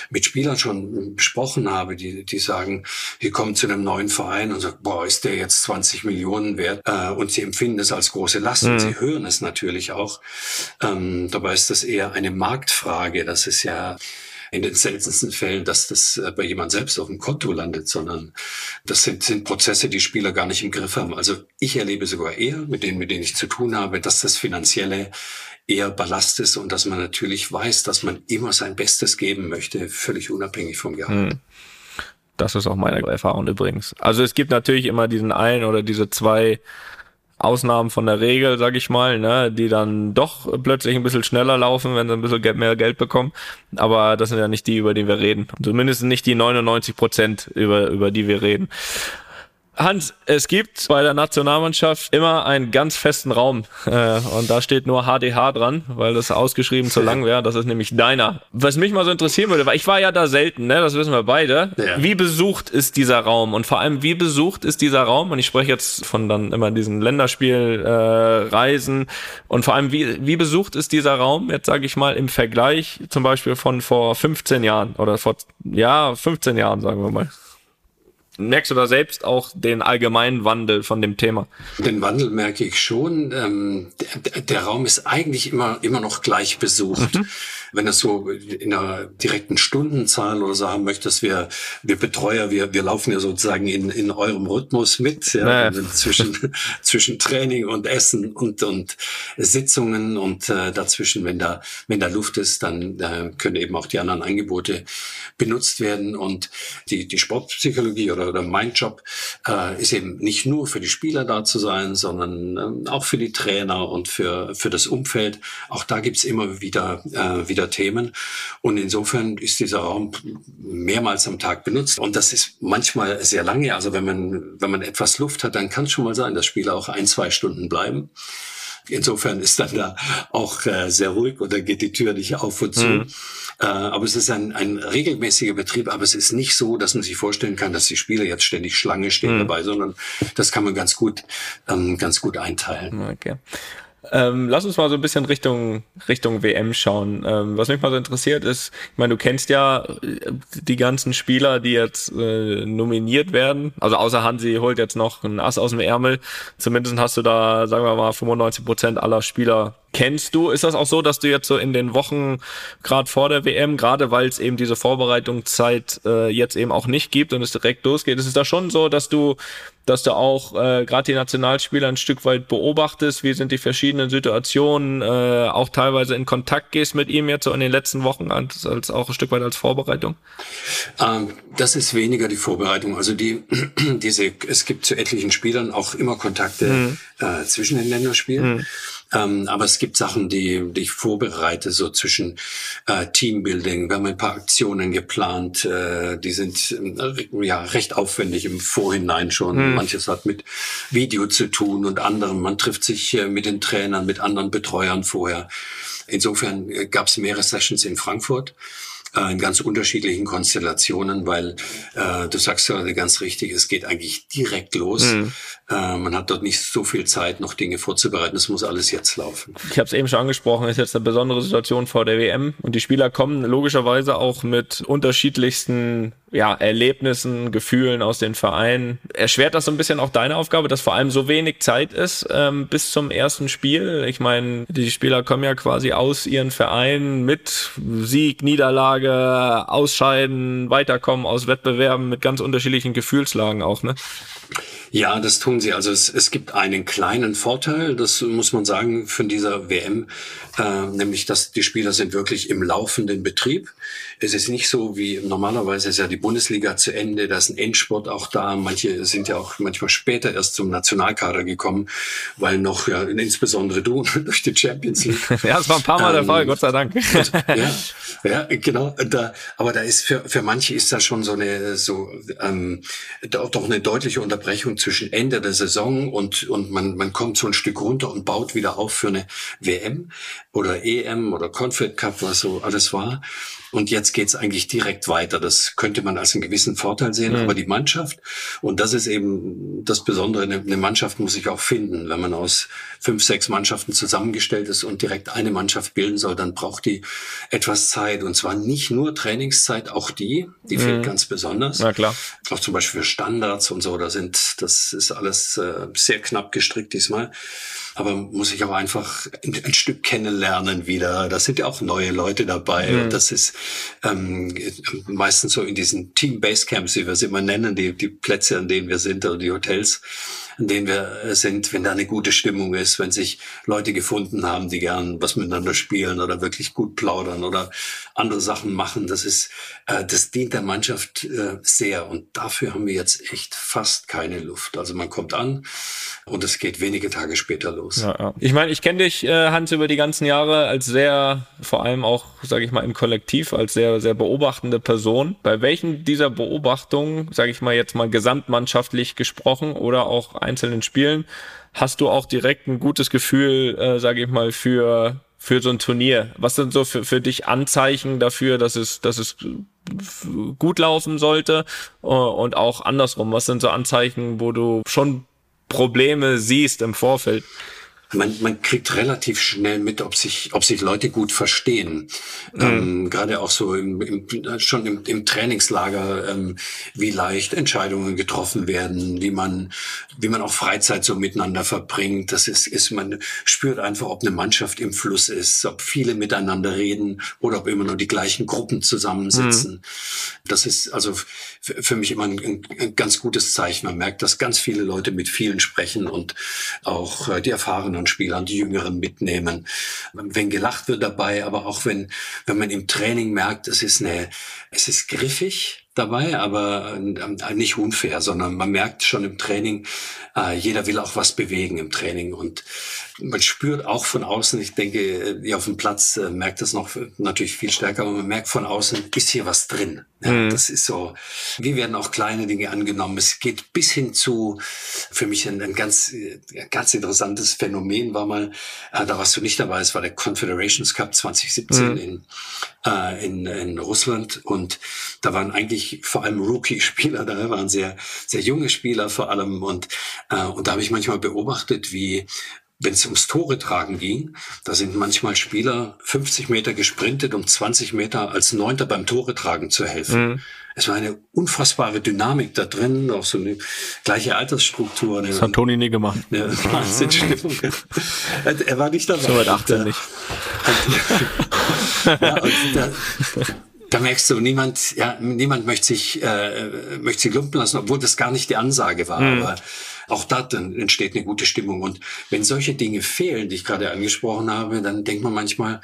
mit Spielern schon besprochen habe, die, die sagen, die kommen zu einem neuen Verein und sagen, boah, ist der jetzt 20 Millionen wert? Äh, und sie empfinden es als große Last mhm. und sie hören es natürlich auch. Ähm, dabei ist das eher eine Marktfrage. Das ist ja in den seltensten Fällen, dass das äh, bei jemand selbst auf dem Konto landet, sondern das sind, sind Prozesse, die Spieler gar nicht im Griff haben. Also ich erlebe sogar eher mit denen, mit denen ich zu tun habe, dass das Finanzielle eher Ballast ist und dass man natürlich weiß, dass man immer sein Bestes geben möchte, völlig unabhängig vom Gehalt. Hm. Das ist auch meine Erfahrung übrigens. Also es gibt natürlich immer diesen einen oder diese zwei Ausnahmen von der Regel, sag ich mal, ne, die dann doch plötzlich ein bisschen schneller laufen, wenn sie ein bisschen mehr Geld bekommen. Aber das sind ja nicht die, über die wir reden. Zumindest nicht die 99 Prozent, über, über die wir reden. Hans, es gibt bei der Nationalmannschaft immer einen ganz festen Raum äh, und da steht nur HDH dran, weil das ausgeschrieben zu lang wäre. Das ist nämlich deiner. Was mich mal so interessieren würde, weil ich war ja da selten, ne? das wissen wir beide. Ja. Wie besucht ist dieser Raum und vor allem wie besucht ist dieser Raum? Und ich spreche jetzt von dann immer diesen Länderspielreisen äh, und vor allem wie wie besucht ist dieser Raum? Jetzt sage ich mal im Vergleich zum Beispiel von vor 15 Jahren oder vor ja 15 Jahren sagen wir mal merkst du da selbst auch den allgemeinen Wandel von dem Thema? Den Wandel merke ich schon. Ähm, der, der, Raum ist eigentlich immer, immer noch gleich besucht. Mhm wenn es so in einer direkten Stundenzahl oder so haben möchtest, wir, wir Betreuer, wir, wir laufen ja sozusagen in, in eurem Rhythmus mit, ja, naja. Zwischen, zwischen Training und Essen und, und Sitzungen und äh, dazwischen, wenn da, wenn da Luft ist, dann äh, können eben auch die anderen Angebote benutzt werden und die, die Sportpsychologie oder, oder mein Job äh, ist eben nicht nur für die Spieler da zu sein, sondern äh, auch für die Trainer und für, für das Umfeld. Auch da gibt's immer wieder, äh, wieder wieder Themen. Und insofern ist dieser Raum mehrmals am Tag benutzt. Und das ist manchmal sehr lange. Also wenn man, wenn man etwas Luft hat, dann kann es schon mal sein, dass Spieler auch ein, zwei Stunden bleiben. Insofern ist dann da auch äh, sehr ruhig und dann geht die Tür nicht auf und zu. Mhm. Äh, aber es ist ein, ein regelmäßiger Betrieb, aber es ist nicht so, dass man sich vorstellen kann, dass die Spieler jetzt ständig Schlange stehen mhm. dabei, sondern das kann man ganz gut, ähm, ganz gut einteilen. Okay. Ähm, lass uns mal so ein bisschen Richtung, Richtung WM schauen. Ähm, was mich mal so interessiert ist, ich meine, du kennst ja äh, die ganzen Spieler, die jetzt äh, nominiert werden. Also außer Hansi holt jetzt noch ein Ass aus dem Ärmel. Zumindest hast du da, sagen wir mal, 95 Prozent aller Spieler kennst du. Ist das auch so, dass du jetzt so in den Wochen gerade vor der WM, gerade weil es eben diese Vorbereitungszeit äh, jetzt eben auch nicht gibt und es direkt losgeht, ist es da schon so, dass du dass du auch äh, gerade die Nationalspieler ein Stück weit beobachtest, wie sind die verschiedenen Situationen, äh, auch teilweise in Kontakt gehst mit ihm jetzt so in den letzten Wochen als, als auch ein Stück weit als Vorbereitung? Ähm, das ist weniger die Vorbereitung. Also die diese es gibt zu etlichen Spielern auch immer Kontakte mhm. äh, zwischen den Länderspielen. Mhm. Ähm, aber es gibt Sachen, die, die ich vorbereite, so zwischen äh, Teambuilding. Wir haben ein paar Aktionen geplant, äh, die sind äh, ja recht aufwendig im Vorhinein schon. Hm. Manches hat mit Video zu tun und anderem. Man trifft sich äh, mit den Trainern, mit anderen Betreuern vorher. Insofern äh, gab es mehrere Sessions in Frankfurt äh, in ganz unterschiedlichen Konstellationen, weil äh, du sagst gerade ganz richtig, es geht eigentlich direkt los. Mhm. Äh, man hat dort nicht so viel Zeit, noch Dinge vorzubereiten. Es muss alles jetzt laufen. Ich habe es eben schon angesprochen, ist jetzt eine besondere Situation vor der WM und die Spieler kommen logischerweise auch mit unterschiedlichsten ja, Erlebnissen, Gefühlen aus den Vereinen. Erschwert das so ein bisschen auch deine Aufgabe, dass vor allem so wenig Zeit ist ähm, bis zum ersten Spiel? Ich meine, die Spieler kommen ja quasi aus ihren Vereinen mit Sieg, Niederlage, Ausscheiden, Weiterkommen aus Wettbewerben mit ganz unterschiedlichen Gefühlslagen auch, ne? Ja, das tun sie. Also es, es gibt einen kleinen Vorteil, das muss man sagen, von dieser WM, äh, nämlich dass die Spieler sind wirklich im laufenden Betrieb. Es ist nicht so wie normalerweise ist ja die Bundesliga zu Ende, da ist ein Endsport auch da. Manche sind ja auch manchmal später erst zum Nationalkader gekommen, weil noch, ja, insbesondere du durch die Champions League. ja, es war ein paar Mal ähm, der Fall, Gott sei Dank. ja, ja, genau. Da, aber da ist für, für manche ist da schon so eine, so, ähm, doch, doch eine deutliche Unterbrechung zwischen Ende der Saison und, und man, man kommt so ein Stück runter und baut wieder auf für eine WM oder EM oder Confed Cup, was so alles war. Und jetzt geht's eigentlich direkt weiter. Das könnte man als einen gewissen Vorteil sehen. Mhm. Aber die Mannschaft, und das ist eben das Besondere, eine Mannschaft muss sich auch finden. Wenn man aus fünf, sechs Mannschaften zusammengestellt ist und direkt eine Mannschaft bilden soll, dann braucht die etwas Zeit. Und zwar nicht nur Trainingszeit, auch die, die mhm. fehlt ganz besonders. Na klar. Auch zum Beispiel für Standards und so, da sind, das ist alles äh, sehr knapp gestrickt diesmal aber muss ich auch einfach ein, ein, Stück kennenlernen wieder. Da sind ja auch neue Leute dabei. Mhm. Und das ist ähm, meistens so in diesen Team Basecamps, wie wir es immer nennen, die, die Plätze, an denen wir sind oder die Hotels. in denen wir sind, wenn da eine gute Stimmung ist, wenn sich Leute gefunden haben, die gern was miteinander spielen oder wirklich gut plaudern oder andere Sachen machen. Das ist, äh, das dient der Mannschaft äh, sehr. Und dafür haben wir jetzt echt fast keine Luft. Also man kommt an und es geht wenige Tage später los. Ja, ja. Ich meine, ich kenne dich, äh, Hans, über die ganzen Jahre als sehr, vor allem auch, sage ich mal, im Kollektiv, als sehr, sehr beobachtende Person. Bei welchen dieser Beobachtungen, sage ich mal jetzt mal gesamtmannschaftlich gesprochen oder auch einzelnen Spielen, hast du auch direkt ein gutes Gefühl, äh, sage ich mal, für für so ein Turnier? Was sind so für, für dich Anzeichen dafür, dass es, dass es gut laufen sollte? Und auch andersrum, was sind so Anzeichen, wo du schon Probleme siehst im Vorfeld? Man, man kriegt relativ schnell mit, ob sich, ob sich Leute gut verstehen. Mhm. Ähm, Gerade auch so im, im, schon im, im Trainingslager, ähm, wie leicht Entscheidungen getroffen werden, wie man, wie man auch Freizeit so miteinander verbringt. Das ist, ist man spürt einfach, ob eine Mannschaft im Fluss ist, ob viele miteinander reden oder ob immer nur die gleichen Gruppen zusammensitzen. Mhm. Das ist also für mich immer ein, ein, ganz gutes Zeichen. Man merkt, dass ganz viele Leute mit vielen sprechen und auch äh, die erfahrenen Spielern, die Jüngeren mitnehmen. Wenn gelacht wird dabei, aber auch wenn, wenn man im Training merkt, es ist eine, es ist griffig, dabei, aber äh, nicht unfair, sondern man merkt schon im Training, äh, jeder will auch was bewegen im Training und man spürt auch von außen, ich denke, auf dem Platz äh, merkt das noch natürlich viel stärker, aber man merkt von außen, ist hier was drin. Ja, mhm. Das ist so, wie werden auch kleine Dinge angenommen. Es geht bis hin zu, für mich ein, ein ganz, ganz interessantes Phänomen war mal, da warst du nicht dabei, es war der Confederations Cup 2017 mhm. in, äh, in, in Russland und da waren eigentlich vor allem Rookie-Spieler da, waren sehr, sehr junge Spieler vor allem und, äh, und da habe ich manchmal beobachtet, wie wenn es ums Tore tragen ging, da sind manchmal Spieler 50 Meter gesprintet, um 20 Meter als Neunter beim Tore tragen zu helfen. Mhm. Es war eine unfassbare Dynamik da drin, auch so eine gleiche Altersstruktur. Das hat Toni nie gemacht. Eine Wahnsinnsstimmung. er war nicht dabei. So weit 18 nicht. Ja, da, da merkst du, niemand, ja, niemand möchte sich, äh, möchte sich lumpen lassen, obwohl das gar nicht die Ansage war. Mhm. Aber auch da dann entsteht eine gute Stimmung. Und wenn solche Dinge fehlen, die ich gerade angesprochen habe, dann denkt man manchmal,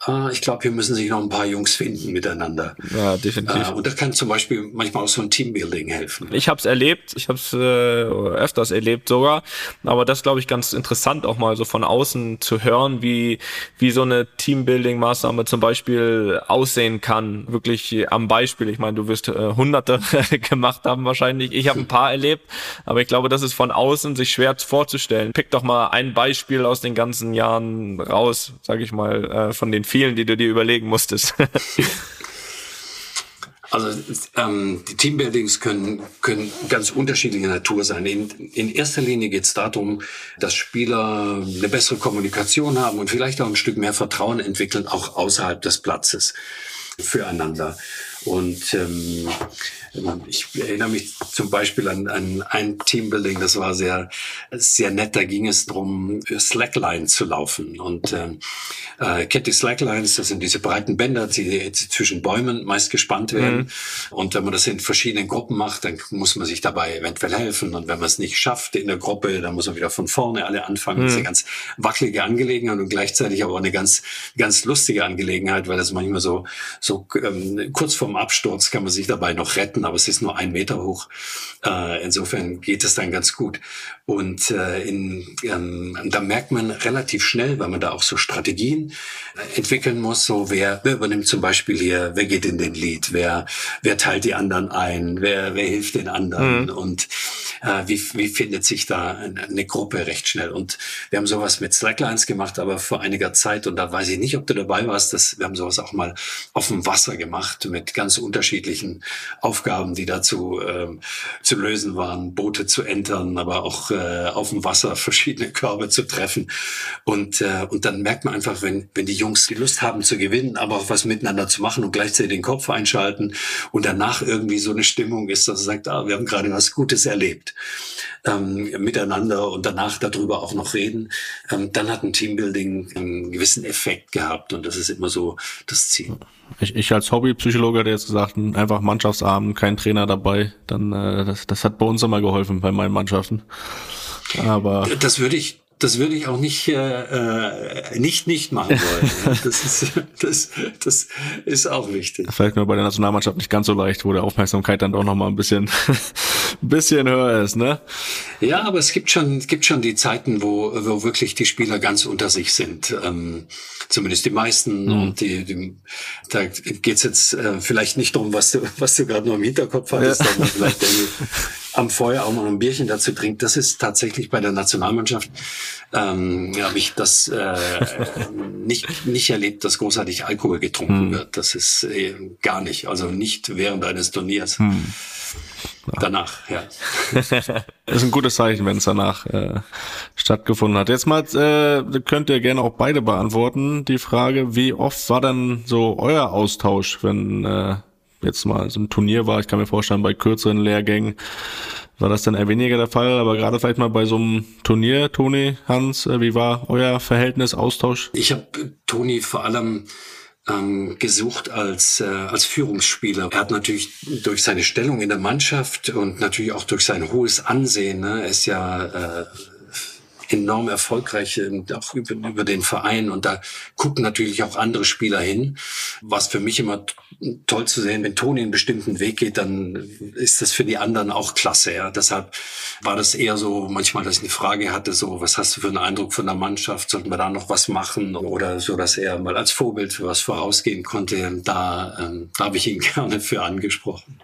ah, ich glaube, hier müssen sich noch ein paar Jungs finden miteinander. Ja, definitiv. Äh, und das kann zum Beispiel manchmal auch so ein Teambuilding helfen. Ich habe es erlebt, ich habe es äh, öfters erlebt sogar, aber das glaube ich ganz interessant auch mal so von außen zu hören, wie wie so eine Teambuilding-Maßnahme zum Beispiel aussehen kann, wirklich am Beispiel. Ich meine, du wirst äh, Hunderte gemacht haben wahrscheinlich. Ich habe ein paar erlebt, aber ich glaube, das ist von außen sich schwer vorzustellen. Pick doch mal ein Beispiel aus den ganzen Jahren raus, sage ich mal, äh, von den vielen, die du dir überlegen musstest. Also ähm, die Teambuildings können, können ganz unterschiedlicher Natur sein. In, in erster Linie geht es darum, dass Spieler eine bessere Kommunikation haben und vielleicht auch ein Stück mehr Vertrauen entwickeln, auch außerhalb des Platzes füreinander. Und ähm, ich erinnere mich zum Beispiel an, an ein Teambuilding, das war sehr, sehr nett. Da ging es darum, Slackline zu laufen. Und ähm, äh, kennt die Slacklines, das sind diese breiten Bänder, die, zwischen Bäumen meist gespannt werden. Mhm. Und wenn man das in verschiedenen Gruppen macht, dann muss man sich dabei eventuell helfen. Und wenn man es nicht schafft in der Gruppe, dann muss man wieder von vorne alle anfangen. Mhm. Das ist eine ganz wackelige Angelegenheit und gleichzeitig aber auch eine ganz, ganz lustige Angelegenheit, weil das manchmal so, so ähm, kurz vorm Absturz kann man sich dabei noch retten, aber es ist nur ein Meter hoch. Äh, insofern geht es dann ganz gut. Und äh, in, ähm, da merkt man relativ schnell, weil man da auch so Strategien äh, entwickeln muss, so wer, wer übernimmt zum Beispiel hier, wer geht in den Lead, wer, wer teilt die anderen ein, wer, wer hilft den anderen mhm. und äh, wie, wie findet sich da eine Gruppe recht schnell. Und wir haben sowas mit Slacklines gemacht, aber vor einiger Zeit, und da weiß ich nicht, ob du dabei warst, dass wir haben sowas auch mal auf dem Wasser gemacht mit ganz unterschiedlichen Aufgaben, die dazu ähm, zu lösen waren, Boote zu entern, aber auch äh, auf dem Wasser verschiedene Körbe zu treffen. Und, äh, und dann merkt man einfach, wenn, wenn die Jungs die Lust haben zu gewinnen, aber auch was miteinander zu machen und gleichzeitig den Kopf einschalten und danach irgendwie so eine Stimmung ist, dass man sagt, ah, wir haben gerade was Gutes erlebt ähm, miteinander und danach darüber auch noch reden, ähm, dann hat ein Teambuilding einen gewissen Effekt gehabt und das ist immer so das Ziel. Ich, ich als Hobbypsychologe hätte jetzt gesagt, einfach Mannschaftsabend, kein Trainer dabei, dann äh, das, das hat bei uns immer geholfen, bei meinen Mannschaften. Aber das würde ich, das würde ich auch nicht äh, äh nicht nicht machen wollen. das ist das das ist auch wichtig. Vielleicht nur bei der Nationalmannschaft nicht ganz so leicht, wo der Aufmerksamkeit dann doch noch mal ein bisschen ein bisschen höher ist, ne? Ja, aber es gibt schon es gibt schon die Zeiten, wo wo wirklich die Spieler ganz unter sich sind. Ähm, zumindest die meisten. Mhm. Und die, die, da geht's jetzt äh, vielleicht nicht darum, was du was du gerade nur im Hinterkopf hattest, ja. sondern vielleicht am Feuer auch mal ein Bierchen dazu trinkt. Das ist tatsächlich bei der Nationalmannschaft, ähm, habe ich das äh, nicht, nicht erlebt, dass großartig Alkohol getrunken hm. wird. Das ist äh, gar nicht. Also nicht während eines Turniers. Hm. Danach, ja. das ist ein gutes Zeichen, wenn es danach äh, stattgefunden hat. Jetzt mal äh, könnt ihr gerne auch beide beantworten. Die Frage, wie oft war dann so euer Austausch, wenn äh, jetzt mal so ein Turnier war. Ich kann mir vorstellen, bei kürzeren Lehrgängen war das dann eher weniger der Fall. Aber gerade vielleicht mal bei so einem Turnier, Toni, Hans, äh, wie war euer Verhältnis, Austausch? Ich habe Toni vor allem ähm, gesucht als, äh, als Führungsspieler. Er hat natürlich durch seine Stellung in der Mannschaft und natürlich auch durch sein hohes Ansehen, ne, ist ja äh, enorm erfolgreich, auch über, über den Verein. Und da gucken natürlich auch andere Spieler hin. Was für mich immer toll zu sehen, wenn Toni einen bestimmten Weg geht, dann ist das für die anderen auch klasse. Ja. Deshalb war das eher so manchmal, dass ich eine Frage hatte, so, was hast du für einen Eindruck von der Mannschaft? Sollten wir da noch was machen? Oder so, dass er mal als Vorbild für was vorausgehen konnte. Da, ähm, da habe ich ihn gerne für angesprochen.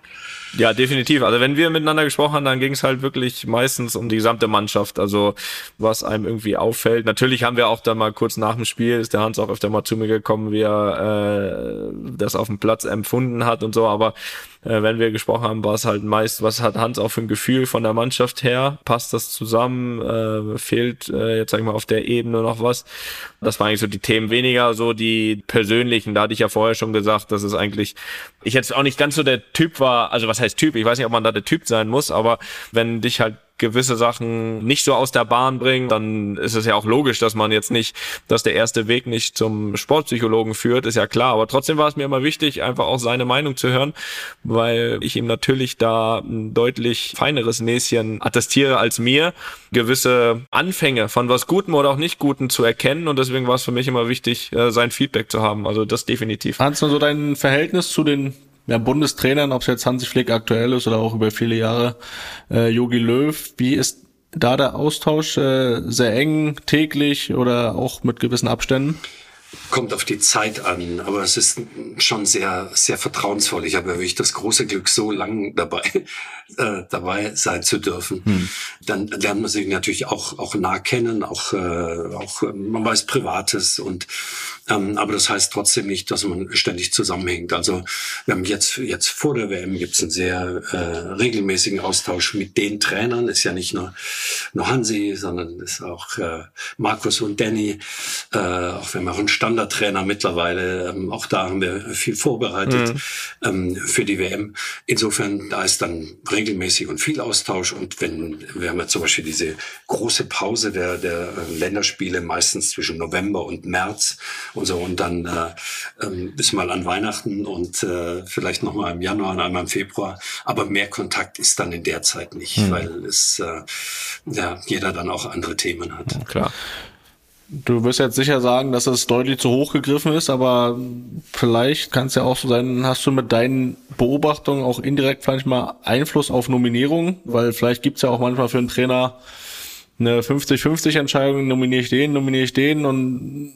Ja, definitiv. Also wenn wir miteinander gesprochen haben, dann ging es halt wirklich meistens um die gesamte Mannschaft. Also was einem irgendwie auffällt. Natürlich haben wir auch dann mal kurz nach dem Spiel, ist der Hans auch öfter mal zu mir gekommen, wie er äh, das auf dem Platz empfunden hat und so. Aber äh, wenn wir gesprochen haben, war es halt meist, was hat Hans auch für ein Gefühl von der Mannschaft her? Passt das zusammen? Äh, fehlt äh, jetzt sag ich mal auf der Ebene noch was? Das waren eigentlich so die Themen weniger so die persönlichen. Da hatte ich ja vorher schon gesagt, dass es eigentlich ich jetzt auch nicht ganz so der Typ war. Also was heißt Typ? Ich weiß nicht, ob man da der Typ sein muss, aber wenn dich halt gewisse Sachen nicht so aus der Bahn bringen, dann ist es ja auch logisch, dass man jetzt nicht, dass der erste Weg nicht zum Sportpsychologen führt, ist ja klar. Aber trotzdem war es mir immer wichtig, einfach auch seine Meinung zu hören, weil ich ihm natürlich da ein deutlich feineres Näschen attestiere als mir, gewisse Anfänge von was Gutem oder auch nicht Gutem zu erkennen. Und deswegen war es für mich immer wichtig, äh, sein Feedback zu haben. Also das definitiv. Hans, so dein Verhältnis zu den ja, Bundestrainern, ob es jetzt Hansi Flick aktuell ist oder auch über viele Jahre äh, Jogi Löw. Wie ist da der Austausch äh, sehr eng, täglich oder auch mit gewissen Abständen? Kommt auf die Zeit an, aber es ist schon sehr, sehr vertrauensvoll. Ich habe wirklich das große Glück, so lange dabei, äh, dabei sein zu dürfen. Hm. Dann lernt man sich natürlich auch, auch nah kennen, auch, äh, auch man weiß Privates und ähm, aber das heißt trotzdem nicht, dass man ständig zusammenhängt. Also wir haben jetzt, jetzt vor der WM gibt es einen sehr äh, regelmäßigen Austausch mit den Trainern. Ist ja nicht nur, nur Hansi, sondern ist auch äh, Markus und Danny. Äh, auch wir haben auch einen Standardtrainer mittlerweile. Ähm, auch da haben wir viel vorbereitet mhm. ähm, für die WM. Insofern, da ist dann regelmäßig und viel Austausch. Und wenn wir haben ja zum Beispiel diese große Pause der, der Länderspiele meistens zwischen November und März und so. Und dann äh, ähm, bis mal an Weihnachten und äh, vielleicht noch mal im Januar und einmal im Februar. Aber mehr Kontakt ist dann in der Zeit nicht, hm. weil es äh, ja jeder dann auch andere Themen hat. Ja, klar. Du wirst jetzt sicher sagen, dass es deutlich zu hoch gegriffen ist, aber vielleicht kann es ja auch so sein, hast du mit deinen Beobachtungen auch indirekt vielleicht mal Einfluss auf Nominierungen, weil vielleicht gibt's ja auch manchmal für einen Trainer eine 50-50 Entscheidung, nominiere ich den, nominiere ich den und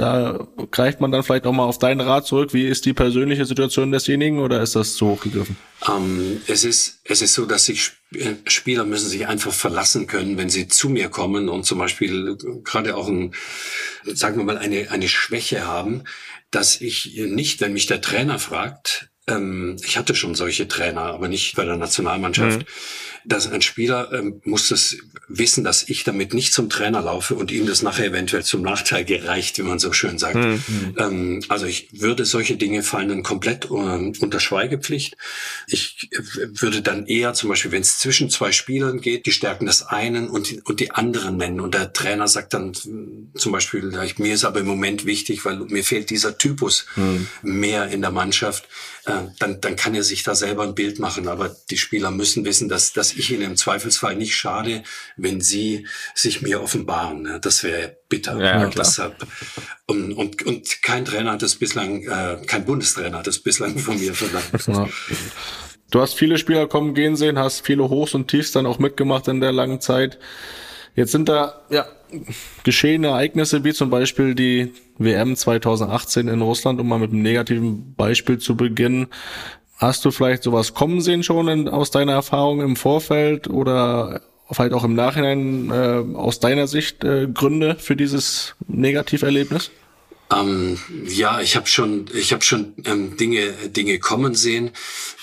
da greift man dann vielleicht auch mal auf deinen Rat zurück. Wie ist die persönliche Situation desjenigen oder ist das zu hoch gegriffen? Ähm, es ist, es ist so, dass sich äh, Spieler müssen sich einfach verlassen können, wenn sie zu mir kommen und zum Beispiel gerade auch ein, sagen wir mal, eine, eine Schwäche haben, dass ich nicht, wenn mich der Trainer fragt, ähm, ich hatte schon solche Trainer, aber nicht bei der Nationalmannschaft, mhm dass ein Spieler ähm, muss das wissen, dass ich damit nicht zum Trainer laufe und ihm das nachher eventuell zum Nachteil gereicht, wie man so schön sagt. Mhm. Ähm, also ich würde solche Dinge fallen dann komplett ähm, unter Schweigepflicht. Ich würde dann eher zum Beispiel, wenn es zwischen zwei Spielern geht, die Stärken des einen und die, und die anderen nennen. Und der Trainer sagt dann zum Beispiel, mir ist aber im Moment wichtig, weil mir fehlt dieser Typus mhm. mehr in der Mannschaft. Äh, dann, dann kann er sich da selber ein Bild machen. Aber die Spieler müssen wissen, dass, dass ich Ihnen im Zweifelsfall nicht schade, wenn Sie sich mir offenbaren. Ne? Das wäre bitter. Ja, und deshalb und, und, und kein Trainer hat das bislang, äh, kein Bundestrainer hat das bislang von mir verlangt. Ja. Du hast viele Spieler kommen gehen sehen, hast viele Hochs und Tiefs dann auch mitgemacht in der langen Zeit. Jetzt sind da ja geschehene Ereignisse wie zum Beispiel die WM 2018 in Russland, um mal mit einem negativen Beispiel zu beginnen. Hast du vielleicht sowas kommen sehen schon in, aus deiner Erfahrung im Vorfeld oder vielleicht auch im Nachhinein äh, aus deiner Sicht äh, Gründe für dieses Negativerlebnis? Ähm, ja, ich habe schon, ich habe schon ähm, Dinge, Dinge kommen sehen.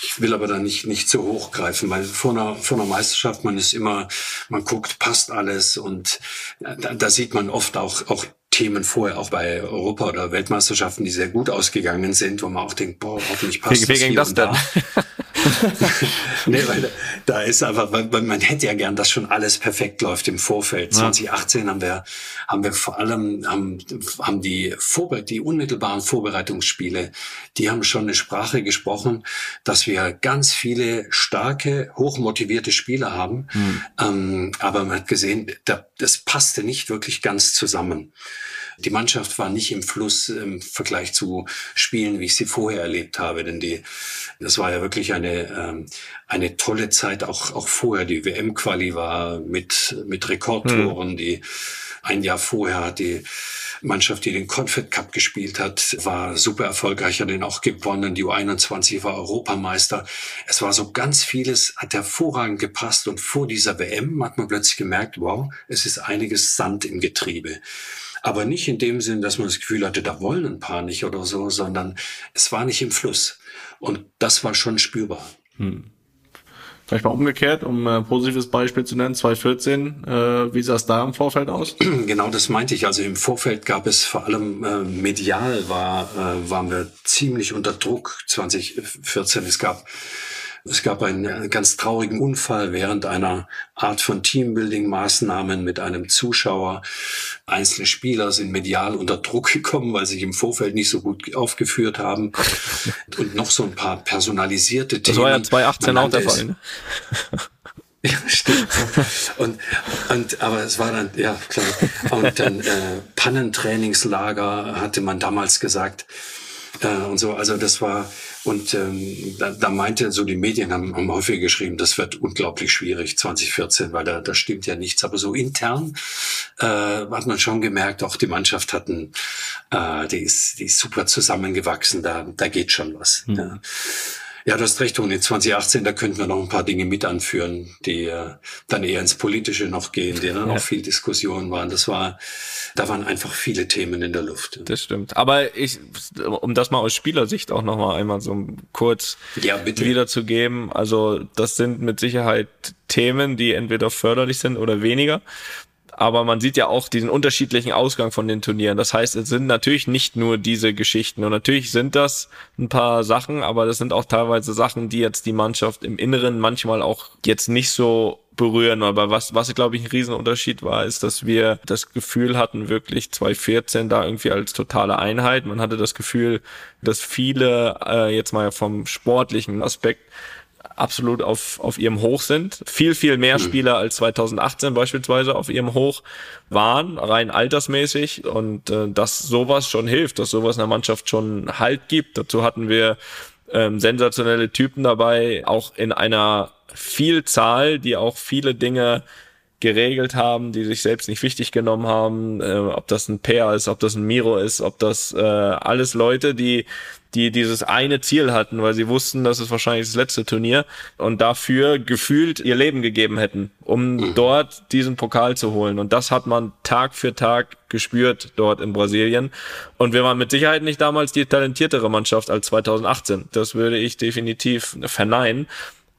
Ich will aber da nicht nicht zu hoch greifen, weil vor einer vor einer Meisterschaft man ist immer, man guckt, passt alles und äh, da, da sieht man oft auch auch Themen vorher auch bei Europa- oder Weltmeisterschaften, die sehr gut ausgegangen sind, wo man auch denkt, boah, hoffentlich passt wie, wie ging das denn? Da. nee, weil da ist einfach, weil, weil man hätte ja gern, dass schon alles perfekt läuft im Vorfeld. Ja. 2018 haben wir, haben wir vor allem, haben, haben die Vorbe die unmittelbaren Vorbereitungsspiele, die haben schon eine Sprache gesprochen, dass wir ganz viele starke, hochmotivierte Spieler haben. Mhm. Ähm, aber man hat gesehen, da, das passte nicht wirklich ganz zusammen. Die Mannschaft war nicht im Fluss im Vergleich zu Spielen, wie ich sie vorher erlebt habe, denn die, das war ja wirklich eine, ähm, eine tolle Zeit, auch, auch vorher. Die WM-Quali war mit, mit Rekordtoren, hm. die ein Jahr vorher hat die Mannschaft, die den Confed Cup gespielt hat, war super erfolgreich, hat den auch gewonnen. Die U21 war Europameister. Es war so ganz vieles, hat hervorragend gepasst. Und vor dieser WM hat man plötzlich gemerkt, wow, es ist einiges Sand im Getriebe. Aber nicht in dem Sinn, dass man das Gefühl hatte, da wollen ein paar nicht oder so, sondern es war nicht im Fluss. Und das war schon spürbar. Hm. Vielleicht mal umgekehrt, um ein positives Beispiel zu nennen, 2014, äh, wie sah es da im Vorfeld aus? Genau, das meinte ich. Also im Vorfeld gab es vor allem äh, medial war, äh, waren wir ziemlich unter Druck 2014. Es gab es gab einen ganz traurigen Unfall während einer Art von Teambuilding-Maßnahmen mit einem Zuschauer. Einzelne Spieler sind medial unter Druck gekommen, weil sie sich im Vorfeld nicht so gut aufgeführt haben. Und noch so ein paar personalisierte Themen. Das war ja 2018 auch der Fall. Ne? Ja, stimmt. Und, und, aber es war dann, ja, klar. Und dann äh, Pannentrainingslager hatte man damals gesagt. Äh, und so, also das war, und ähm, da, da meinte so die Medien haben, haben häufig geschrieben, das wird unglaublich schwierig 2014, weil da, da stimmt ja nichts. Aber so intern äh, hat man schon gemerkt, auch die Mannschaft hatten, äh, die ist, die ist super zusammengewachsen. Da, da geht schon was. Mhm. Ja. Ja, du hast recht, Toni. 2018, da könnten wir noch ein paar Dinge mit anführen, die äh, dann eher ins Politische noch gehen, die dann ja. auch viel Diskussion waren. Das war, da waren einfach viele Themen in der Luft. Das stimmt. Aber ich, um das mal aus Spielersicht auch noch mal einmal so kurz ja, wiederzugeben. Also, das sind mit Sicherheit Themen, die entweder förderlich sind oder weniger aber man sieht ja auch diesen unterschiedlichen Ausgang von den Turnieren. Das heißt, es sind natürlich nicht nur diese Geschichten und natürlich sind das ein paar Sachen, aber das sind auch teilweise Sachen, die jetzt die Mannschaft im Inneren manchmal auch jetzt nicht so berühren. Aber was, was glaube ich ein Riesenunterschied war, ist, dass wir das Gefühl hatten, wirklich 2014 da irgendwie als totale Einheit. Man hatte das Gefühl, dass viele äh, jetzt mal vom sportlichen Aspekt absolut auf, auf ihrem Hoch sind. Viel, viel mehr mhm. Spieler als 2018 beispielsweise auf ihrem Hoch waren, rein altersmäßig. Und äh, dass sowas schon hilft, dass sowas in der Mannschaft schon Halt gibt. Dazu hatten wir ähm, sensationelle Typen dabei, auch in einer Vielzahl, die auch viele Dinge geregelt haben, die sich selbst nicht wichtig genommen haben, äh, ob das ein Peer ist, ob das ein Miro ist, ob das äh, alles Leute, die die dieses eine Ziel hatten, weil sie wussten, das ist wahrscheinlich das letzte Turnier und dafür gefühlt ihr Leben gegeben hätten, um mhm. dort diesen Pokal zu holen. Und das hat man Tag für Tag gespürt dort in Brasilien. Und wir waren mit Sicherheit nicht damals die talentiertere Mannschaft als 2018. Das würde ich definitiv verneinen.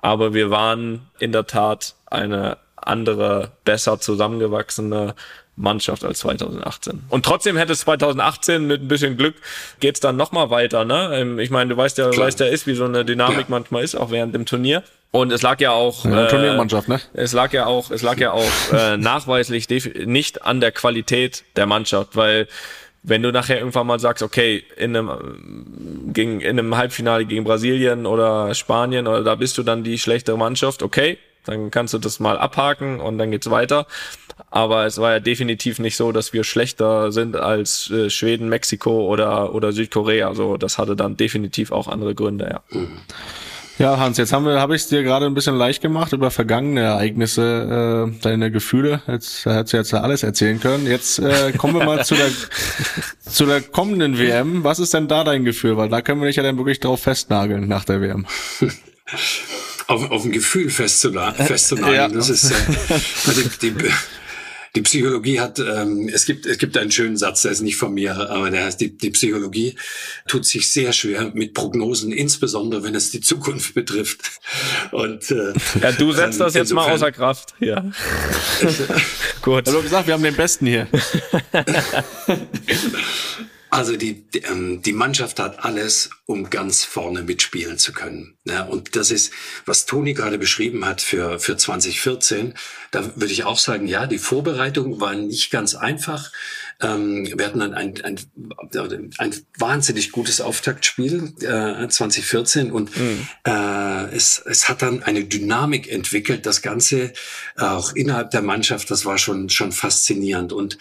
Aber wir waren in der Tat eine andere, besser zusammengewachsene Mannschaft als 2018. Und trotzdem hätte es 2018 mit ein bisschen Glück geht's dann nochmal weiter, ne? Ähm, ich meine, du weißt ja, Klar. weißt ja ist, wie so eine Dynamik ja. manchmal ist, auch während dem Turnier. Und es lag ja auch ja, äh, Turniermannschaft, ne? Es lag ja auch, es lag ja auch äh, nachweislich nicht an der Qualität der Mannschaft, weil wenn du nachher irgendwann mal sagst, okay, in einem, gegen, in einem Halbfinale gegen Brasilien oder Spanien oder da bist du dann die schlechtere Mannschaft, okay, dann kannst du das mal abhaken und dann geht's weiter. Aber es war ja definitiv nicht so, dass wir schlechter sind als äh, Schweden, Mexiko oder, oder Südkorea. Also das hatte dann definitiv auch andere Gründe, ja. Ja, Hans, jetzt haben wir, habe ich es dir gerade ein bisschen leicht gemacht über vergangene Ereignisse, äh, deine Gefühle. Jetzt hättest du jetzt alles erzählen können. Jetzt äh, kommen wir mal zu der zu der kommenden WM. Was ist denn da dein Gefühl? Weil da können wir dich ja dann wirklich drauf festnageln nach der WM. auf, auf ein Gefühl festzunageln. festzunageln. Ja. Das ist äh, also die, die, die Psychologie hat, ähm, es gibt es gibt einen schönen Satz, der ist nicht von mir, aber der heißt, die, die Psychologie tut sich sehr schwer mit Prognosen, insbesondere wenn es die Zukunft betrifft. Und äh, ja, du setzt das jetzt mal außer Kraft. Ja. Gut. Also gesagt, wir haben den Besten hier. Also die, die, ähm, die Mannschaft hat alles, um ganz vorne mitspielen zu können. Ja, und das ist, was Toni gerade beschrieben hat für, für 2014. Da würde ich auch sagen, ja, die Vorbereitung war nicht ganz einfach. Ähm, wir hatten ein, ein, ein, ein wahnsinnig gutes Auftaktspiel äh, 2014 und mhm. äh, es, es hat dann eine Dynamik entwickelt. Das Ganze äh, auch innerhalb der Mannschaft, das war schon schon faszinierend und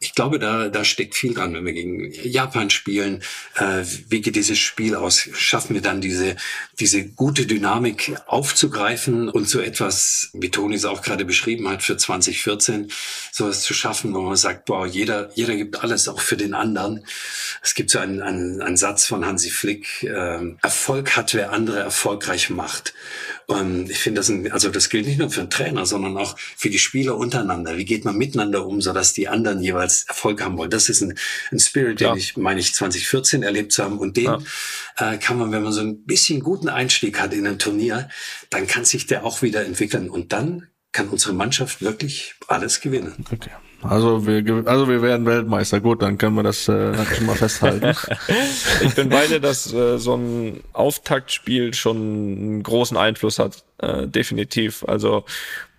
ich glaube, da da steckt viel dran, wenn wir gegen Japan spielen. Äh, wie geht dieses Spiel aus? Schaffen wir dann diese diese gute Dynamik aufzugreifen und so etwas, wie Toni es auch gerade beschrieben hat, für 2014 sowas zu schaffen, wo man sagt, boah, jeder jeder gibt alles auch für den anderen. Es gibt so einen, einen, einen Satz von Hansi Flick, äh, Erfolg hat, wer andere erfolgreich macht. Und ich finde, das ein, also das gilt nicht nur für den Trainer, sondern auch für die Spieler untereinander. Wie geht man miteinander um, sodass die anderen jeweils Erfolg haben wollen? Das ist ein, ein Spirit, ja. den ich, meine ich, 2014 erlebt zu haben. Und den ja. äh, kann man, wenn man so ein bisschen guten Einstieg hat in ein Turnier, dann kann sich der auch wieder entwickeln. Und dann kann unsere Mannschaft wirklich alles gewinnen. Okay. Also wir, also wir werden Weltmeister. Gut, dann können wir das äh, schon mal festhalten. ich bin beide, dass äh, so ein Auftaktspiel schon einen großen Einfluss hat, äh, definitiv. Also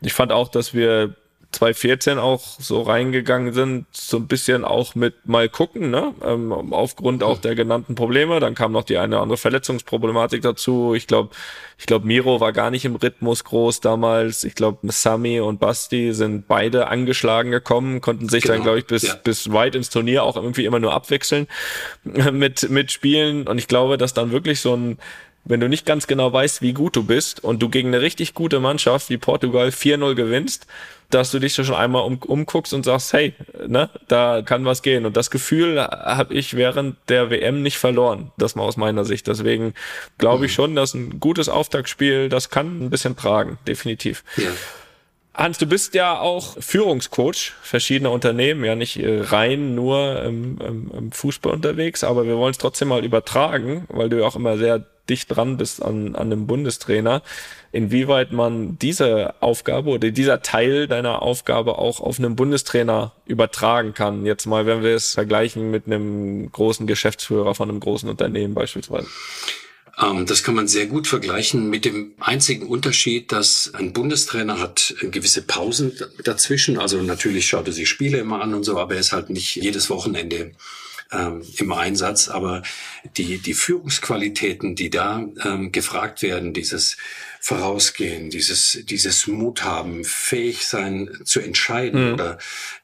ich fand auch, dass wir 2014 auch so reingegangen sind, so ein bisschen auch mit mal gucken, ne? Ähm, aufgrund auch der genannten Probleme. Dann kam noch die eine oder andere Verletzungsproblematik dazu. Ich glaube, ich glaube, Miro war gar nicht im Rhythmus groß damals. Ich glaube, Sami und Basti sind beide angeschlagen gekommen, konnten sich genau. dann, glaube ich, bis, ja. bis weit ins Turnier auch irgendwie immer nur abwechseln mit, mit Spielen. Und ich glaube, dass dann wirklich so ein wenn du nicht ganz genau weißt, wie gut du bist und du gegen eine richtig gute Mannschaft wie Portugal 4-0 gewinnst, dass du dich schon einmal um, umguckst und sagst, hey, ne, da kann was gehen. Und das Gefühl habe ich während der WM nicht verloren, das mal aus meiner Sicht. Deswegen glaube ich mhm. schon, dass ein gutes Auftaktspiel, das kann ein bisschen tragen, definitiv. Ja. Hans, du bist ja auch Führungscoach verschiedener Unternehmen, ja nicht äh, rein nur im, im, im Fußball unterwegs, aber wir wollen es trotzdem mal übertragen, weil du ja auch immer sehr dicht dran bist an, an einem Bundestrainer inwieweit man diese Aufgabe oder dieser Teil deiner Aufgabe auch auf einen Bundestrainer übertragen kann. Jetzt mal, wenn wir es vergleichen mit einem großen Geschäftsführer von einem großen Unternehmen beispielsweise. Ähm, das kann man sehr gut vergleichen mit dem einzigen Unterschied, dass ein Bundestrainer hat gewisse Pausen dazwischen. Also natürlich schaut er sich Spiele immer an und so, aber er ist halt nicht jedes Wochenende ähm, im Einsatz. Aber die, die Führungsqualitäten, die da ähm, gefragt werden, dieses vorausgehen, dieses, dieses Mut haben, fähig sein zu entscheiden mhm. oder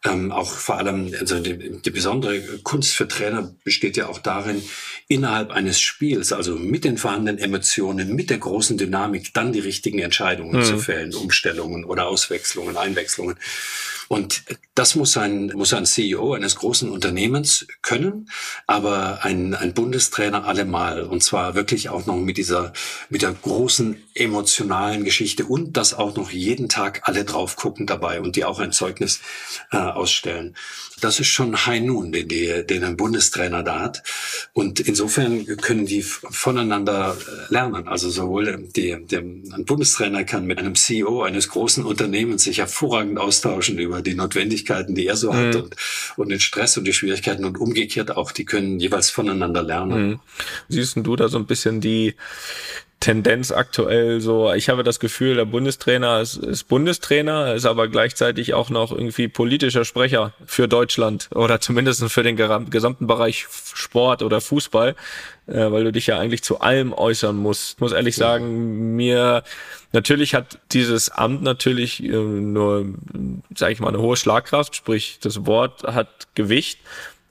ähm, auch vor allem, also die, die besondere Kunst für Trainer besteht ja auch darin, innerhalb eines Spiels, also mit den vorhandenen Emotionen, mit der großen Dynamik, dann die richtigen Entscheidungen mhm. zu fällen, Umstellungen oder Auswechslungen, Einwechslungen. Und das muss ein, muss ein CEO eines großen Unternehmens können, aber ein, ein Bundestrainer allemal. Und zwar wirklich auch noch mit dieser, mit der großen emotionalen Geschichte und das auch noch jeden Tag alle drauf gucken dabei und die auch ein Zeugnis äh, ausstellen. Das ist schon High Noon, den, die, den ein Bundestrainer da hat. Und insofern können die voneinander äh, lernen. Also sowohl die, der, ein Bundestrainer kann mit einem CEO eines großen Unternehmens sich hervorragend austauschen über die Notwendigkeiten, die er so mhm. hat und, und den Stress und die Schwierigkeiten und umgekehrt auch, die können jeweils voneinander lernen. Mhm. Siehst du da so ein bisschen die, Tendenz aktuell so, ich habe das Gefühl, der Bundestrainer ist, ist Bundestrainer, ist aber gleichzeitig auch noch irgendwie politischer Sprecher für Deutschland oder zumindest für den gesamten Bereich Sport oder Fußball, äh, weil du dich ja eigentlich zu allem äußern musst. Ich muss ehrlich sagen, mir natürlich hat dieses Amt natürlich äh, nur, sage ich mal, eine hohe Schlagkraft, sprich das Wort hat Gewicht.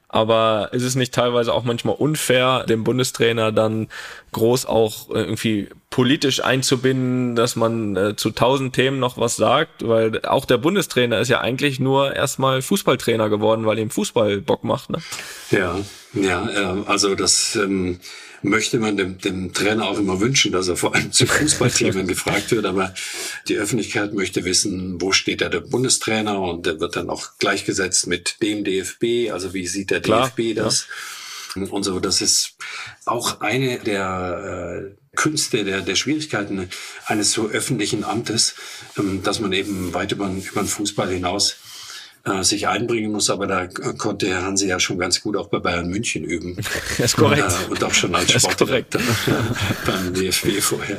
Aber ist es nicht teilweise auch manchmal unfair, dem Bundestrainer dann groß auch äh, irgendwie politisch einzubinden, dass man äh, zu tausend Themen noch was sagt? Weil auch der Bundestrainer ist ja eigentlich nur erstmal Fußballtrainer geworden, weil ihm Fußball Bock macht. Ne? Ja, ja, äh, also das ähm, möchte man dem, dem Trainer auch immer wünschen, dass er vor allem zu Fußballthemen gefragt wird. Aber die Öffentlichkeit möchte wissen, wo steht da der Bundestrainer und der wird dann auch gleichgesetzt mit dem DFB. Also wie sieht der Klar, DFB das? Ja. Und so, das ist auch eine der äh, Künste, der, der Schwierigkeiten eines so öffentlichen Amtes, ähm, dass man eben weit über, über den Fußball hinaus äh, sich einbringen muss, aber da konnte Hansi ja schon ganz gut auch bei Bayern München üben. Das ist korrekt. Äh, und auch schon als Sportdirektor beim DFB vorher.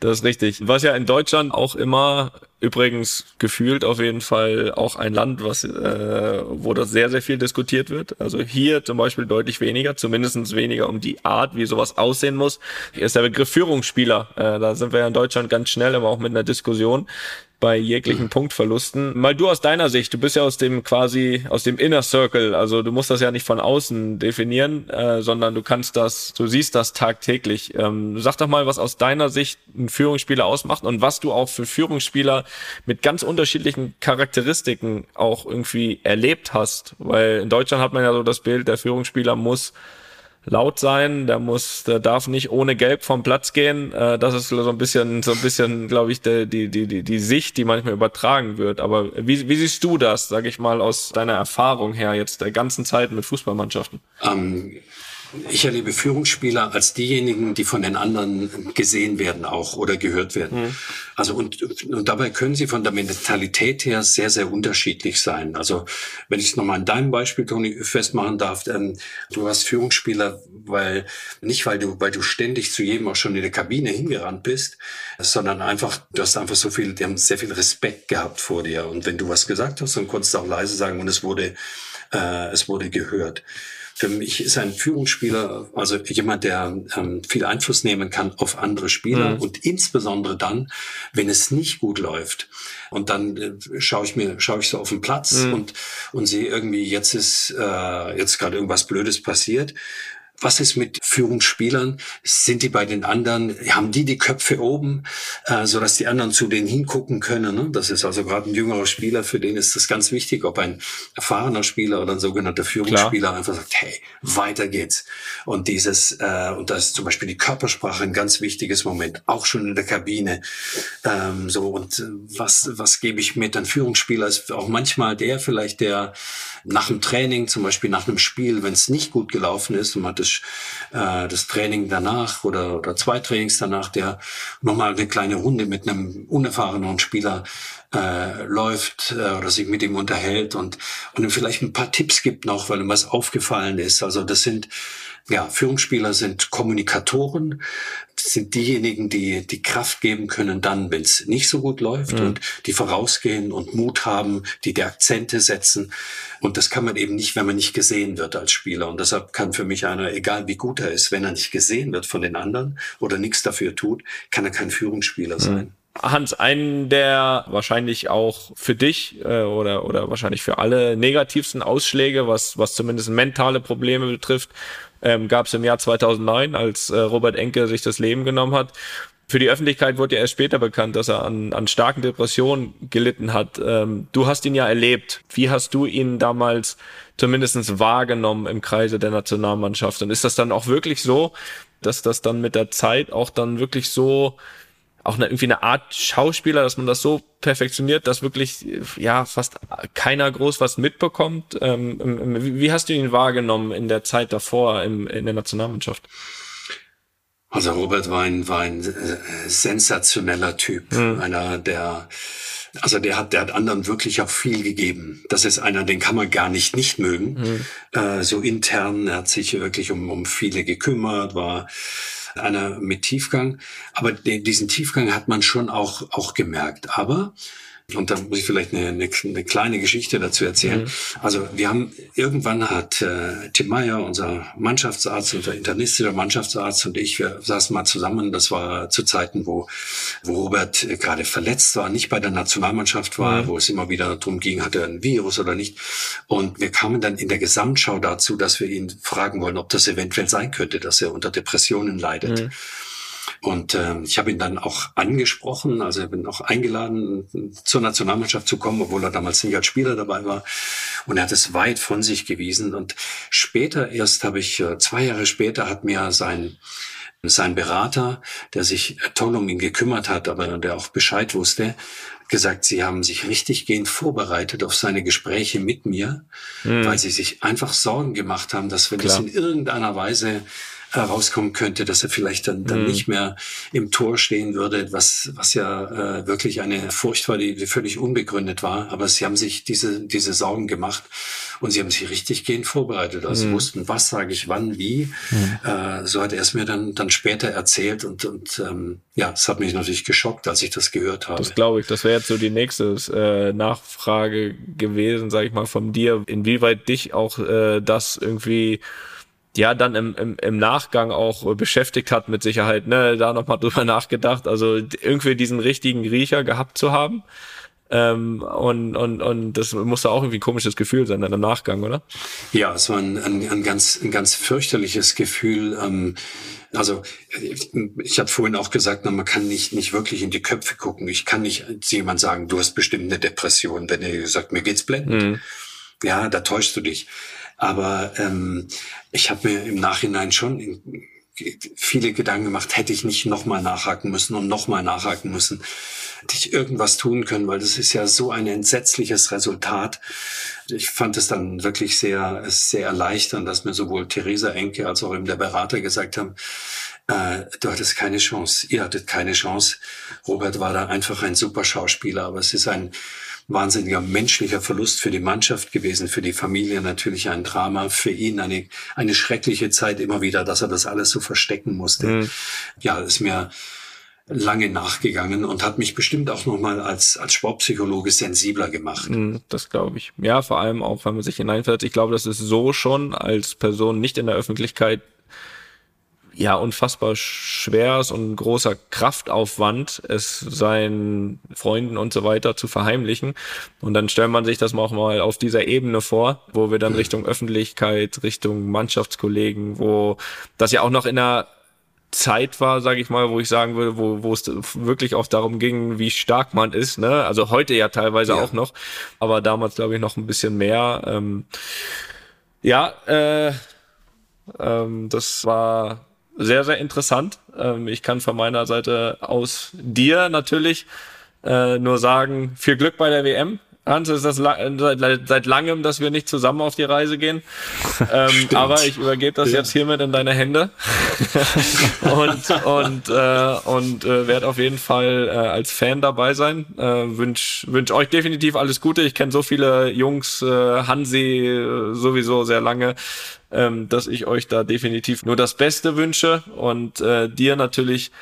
Das ist richtig. Was ja in Deutschland auch immer übrigens gefühlt auf jeden Fall auch ein Land, was äh, wo das sehr sehr viel diskutiert wird. Also hier zum Beispiel deutlich weniger, zumindestens weniger um die Art, wie sowas aussehen muss. Hier ist der Begriff Führungsspieler. Äh, da sind wir ja in Deutschland ganz schnell, aber auch mit einer Diskussion bei jeglichen. Punktverlusten. Mal du aus deiner Sicht, du bist ja aus dem quasi aus dem Inner Circle, also du musst das ja nicht von außen definieren, äh, sondern du kannst das, du siehst das tagtäglich. Ähm, sag doch mal, was aus deiner Sicht ein Führungsspieler ausmacht und was du auch für Führungsspieler mit ganz unterschiedlichen Charakteristiken auch irgendwie erlebt hast, weil in Deutschland hat man ja so das Bild, der Führungsspieler muss laut sein, der muss, der darf nicht ohne Gelb vom Platz gehen. Äh, das ist so ein bisschen, so ein bisschen, glaube ich, die, die, die, die Sicht, die manchmal übertragen wird. Aber wie, wie siehst du das, sage ich mal, aus deiner Erfahrung her jetzt der ganzen Zeit mit Fußballmannschaften? Um ich erlebe Führungsspieler als diejenigen, die von den anderen gesehen werden auch oder gehört werden. Mhm. Also und, und dabei können sie von der Mentalität her sehr, sehr unterschiedlich sein. Also wenn ich es nochmal in deinem Beispiel, Toni, festmachen darf, ähm, du hast Führungsspieler, weil nicht weil du, weil du ständig zu jedem auch schon in der Kabine hingerannt bist, sondern einfach, du hast einfach so viel, die haben sehr viel Respekt gehabt vor dir. Und wenn du was gesagt hast, dann konntest du auch leise sagen und es wurde, äh, es wurde gehört. Für mich ist ein Führungsspieler also jemand, der ähm, viel Einfluss nehmen kann auf andere Spieler mhm. und insbesondere dann, wenn es nicht gut läuft. Und dann äh, schaue ich mir, schaue ich so auf den Platz mhm. und und sehe irgendwie jetzt ist äh, jetzt gerade irgendwas Blödes passiert was ist mit Führungsspielern? Sind die bei den anderen, haben die die Köpfe oben, äh, so dass die anderen zu denen hingucken können? Ne? Das ist also gerade ein jüngerer Spieler, für den ist das ganz wichtig, ob ein erfahrener Spieler oder ein sogenannter Führungsspieler Klar. einfach sagt, hey, weiter geht's. Und dieses, äh, und da ist zum Beispiel die Körpersprache ein ganz wichtiges Moment, auch schon in der Kabine. Ähm, so, und äh, was, was gebe ich mit? Ein Führungsspieler ist auch manchmal der vielleicht, der nach dem Training, zum Beispiel nach einem Spiel, wenn es nicht gut gelaufen ist und man hat das, äh, das Training danach oder, oder zwei Trainings danach, der nochmal eine kleine Runde mit einem unerfahrenen Spieler äh, läuft äh, oder sich mit ihm unterhält und, und ihm vielleicht ein paar Tipps gibt noch, weil ihm was aufgefallen ist. Also das sind ja, Führungsspieler sind Kommunikatoren, sind diejenigen, die die Kraft geben können dann, wenn es nicht so gut läuft mhm. und die vorausgehen und Mut haben, die die Akzente setzen. Und das kann man eben nicht, wenn man nicht gesehen wird als Spieler. Und deshalb kann für mich einer, egal wie gut er ist, wenn er nicht gesehen wird von den anderen oder nichts dafür tut, kann er kein Führungsspieler mhm. sein. Hans, einen der wahrscheinlich auch für dich äh, oder, oder wahrscheinlich für alle negativsten Ausschläge, was, was zumindest mentale Probleme betrifft, ähm, gab es im Jahr 2009, als äh, Robert Enke sich das Leben genommen hat. Für die Öffentlichkeit wurde ja erst später bekannt, dass er an, an starken Depressionen gelitten hat. Ähm, du hast ihn ja erlebt. Wie hast du ihn damals zumindestens wahrgenommen im Kreise der Nationalmannschaft? Und ist das dann auch wirklich so, dass das dann mit der Zeit auch dann wirklich so auch eine, irgendwie eine Art Schauspieler, dass man das so perfektioniert, dass wirklich ja fast keiner groß was mitbekommt. Ähm, wie hast du ihn wahrgenommen in der Zeit davor im, in der Nationalmannschaft? Also Robert war ein, war ein sensationeller Typ, mhm. einer der also der hat, der hat anderen wirklich auch viel gegeben. Das ist einer, den kann man gar nicht nicht mögen. Mhm. Äh, so intern, er hat sich wirklich um, um viele gekümmert, war einer mit Tiefgang. Aber den, diesen Tiefgang hat man schon auch, auch gemerkt. Aber und da muss ich vielleicht eine, eine, eine kleine Geschichte dazu erzählen. Mhm. Also wir haben irgendwann hat äh, Tim Meyer, unser Mannschaftsarzt, unser internistischer Mannschaftsarzt und ich, wir saßen mal zusammen. Das war zu Zeiten, wo, wo Robert äh, gerade verletzt war, nicht bei der Nationalmannschaft war, mhm. wo es immer wieder darum ging, hat er ein Virus oder nicht. Und wir kamen dann in der Gesamtschau dazu, dass wir ihn fragen wollen, ob das eventuell sein könnte, dass er unter Depressionen leidet. Mhm. Und äh, ich habe ihn dann auch angesprochen, also ich bin auch eingeladen, zur Nationalmannschaft zu kommen, obwohl er damals nicht als Spieler dabei war. Und er hat es weit von sich gewiesen. Und später erst habe ich, äh, zwei Jahre später hat mir sein sein Berater, der sich toll um ihn gekümmert hat, aber der auch Bescheid wusste, gesagt, sie haben sich richtig gehend vorbereitet auf seine Gespräche mit mir, mhm. weil sie sich einfach Sorgen gemacht haben, dass wenn Klar. das in irgendeiner Weise herauskommen könnte, dass er vielleicht dann, dann mhm. nicht mehr im Tor stehen würde, was, was ja äh, wirklich eine Furcht war, die, die völlig unbegründet war. Aber sie haben sich diese, diese Sorgen gemacht und sie haben sich richtig gehend vorbereitet. Also mhm. wussten, was sage ich wann, wie. Mhm. Äh, so hat er es mir dann, dann später erzählt und, und ähm, ja, es hat mich natürlich geschockt, als ich das gehört habe. Das glaube ich. Das wäre jetzt so die nächste äh, Nachfrage gewesen, sage ich mal, von dir, inwieweit dich auch äh, das irgendwie ja dann im, im, im Nachgang auch beschäftigt hat mit Sicherheit, ne, da nochmal drüber nachgedacht, also irgendwie diesen richtigen Riecher gehabt zu haben. Ähm, und, und, und das muss da auch irgendwie ein komisches Gefühl sein dann im Nachgang, oder? Ja, es war ein, ein, ein ganz, ein ganz fürchterliches Gefühl. Ähm, also ich, ich habe vorhin auch gesagt, man kann nicht, nicht wirklich in die Köpfe gucken. Ich kann nicht zu jemand sagen, du hast bestimmt eine Depression, wenn er sagt, mir geht's blendend. Mhm. Ja, da täuschst du dich. Aber ähm, ich habe mir im Nachhinein schon viele Gedanken gemacht, hätte ich nicht nochmal nachhaken müssen und nochmal nachhaken müssen, hätte ich irgendwas tun können, weil das ist ja so ein entsetzliches Resultat. Ich fand es dann wirklich sehr, sehr erleichternd, dass mir sowohl Theresa Enke als auch eben der Berater gesagt haben, äh, du hattest keine Chance, ihr hattet keine Chance. Robert war da einfach ein super Schauspieler, aber es ist ein wahnsinniger menschlicher Verlust für die Mannschaft gewesen, für die Familie natürlich ein Drama, für ihn eine, eine schreckliche Zeit immer wieder, dass er das alles so verstecken musste. Mhm. Ja, ist mir lange nachgegangen und hat mich bestimmt auch nochmal als, als Sportpsychologe sensibler gemacht. Mhm, das glaube ich. Ja, vor allem auch, wenn man sich hineinfällt. Ich glaube, das ist so schon als Person nicht in der Öffentlichkeit ja unfassbar schweres und großer Kraftaufwand, es seinen Freunden und so weiter zu verheimlichen. Und dann stellt man sich das auch mal auf dieser Ebene vor, wo wir dann Richtung Öffentlichkeit, Richtung Mannschaftskollegen, wo das ja auch noch in einer Zeit war, sage ich mal, wo ich sagen würde, wo, wo es wirklich auch darum ging, wie stark man ist. Ne? Also heute ja teilweise ja. auch noch, aber damals glaube ich noch ein bisschen mehr. Ähm, ja, äh, ähm, das war sehr, sehr interessant. Ähm, ich kann von meiner Seite aus dir natürlich äh, nur sagen, viel Glück bei der WM. Hans, ist das seit, seit langem, dass wir nicht zusammen auf die Reise gehen. Ähm, aber ich übergebe das ja. jetzt hiermit in deine Hände und und äh, und äh, werde auf jeden Fall äh, als Fan dabei sein. Äh, wünsch wünsch euch definitiv alles Gute. Ich kenne so viele Jungs, äh, Hansi äh, sowieso sehr lange ähm, dass ich euch da definitiv nur das Beste wünsche und äh, dir natürlich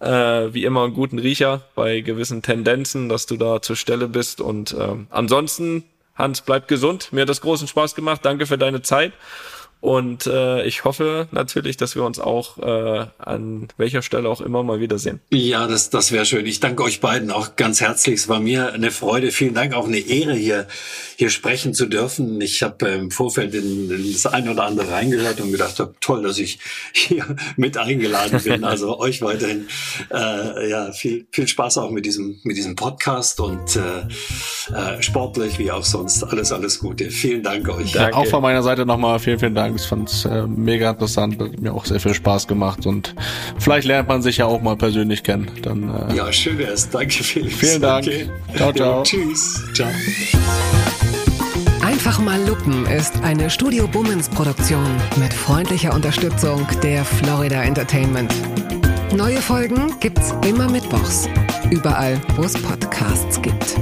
äh, wie immer einen guten Riecher bei gewissen Tendenzen, dass du da zur Stelle bist. Und äh, ansonsten, Hans, bleib gesund. Mir hat das großen Spaß gemacht. Danke für deine Zeit. Und äh, ich hoffe natürlich, dass wir uns auch äh, an welcher Stelle auch immer mal wiedersehen. Ja, das, das wäre schön. Ich danke euch beiden auch ganz herzlich. Es war mir eine Freude. Vielen Dank, auch eine Ehre, hier, hier sprechen zu dürfen. Ich habe im Vorfeld in, in das eine oder andere reingehört und gedacht, hab, toll, dass ich hier mit eingeladen bin. Also euch weiterhin äh, ja, viel, viel Spaß auch mit diesem, mit diesem Podcast und äh, äh, sportlich wie auch sonst. Alles, alles Gute. Vielen Dank euch. Danke. Auch von meiner Seite nochmal vielen, vielen Dank sagen. Ich fand es äh, mega interessant, hat mir auch sehr viel Spaß gemacht und vielleicht lernt man sich ja auch mal persönlich kennen. Dann, äh, ja, schön wär's. Danke, Felix. Vielen Dank. Okay. Ciao, ciao. Ja, tschüss. Ciao. Einfach mal Lupen ist eine Studio Bummens Produktion mit freundlicher Unterstützung der Florida Entertainment. Neue Folgen gibt's immer mittwochs. Überall, wo es Podcasts gibt.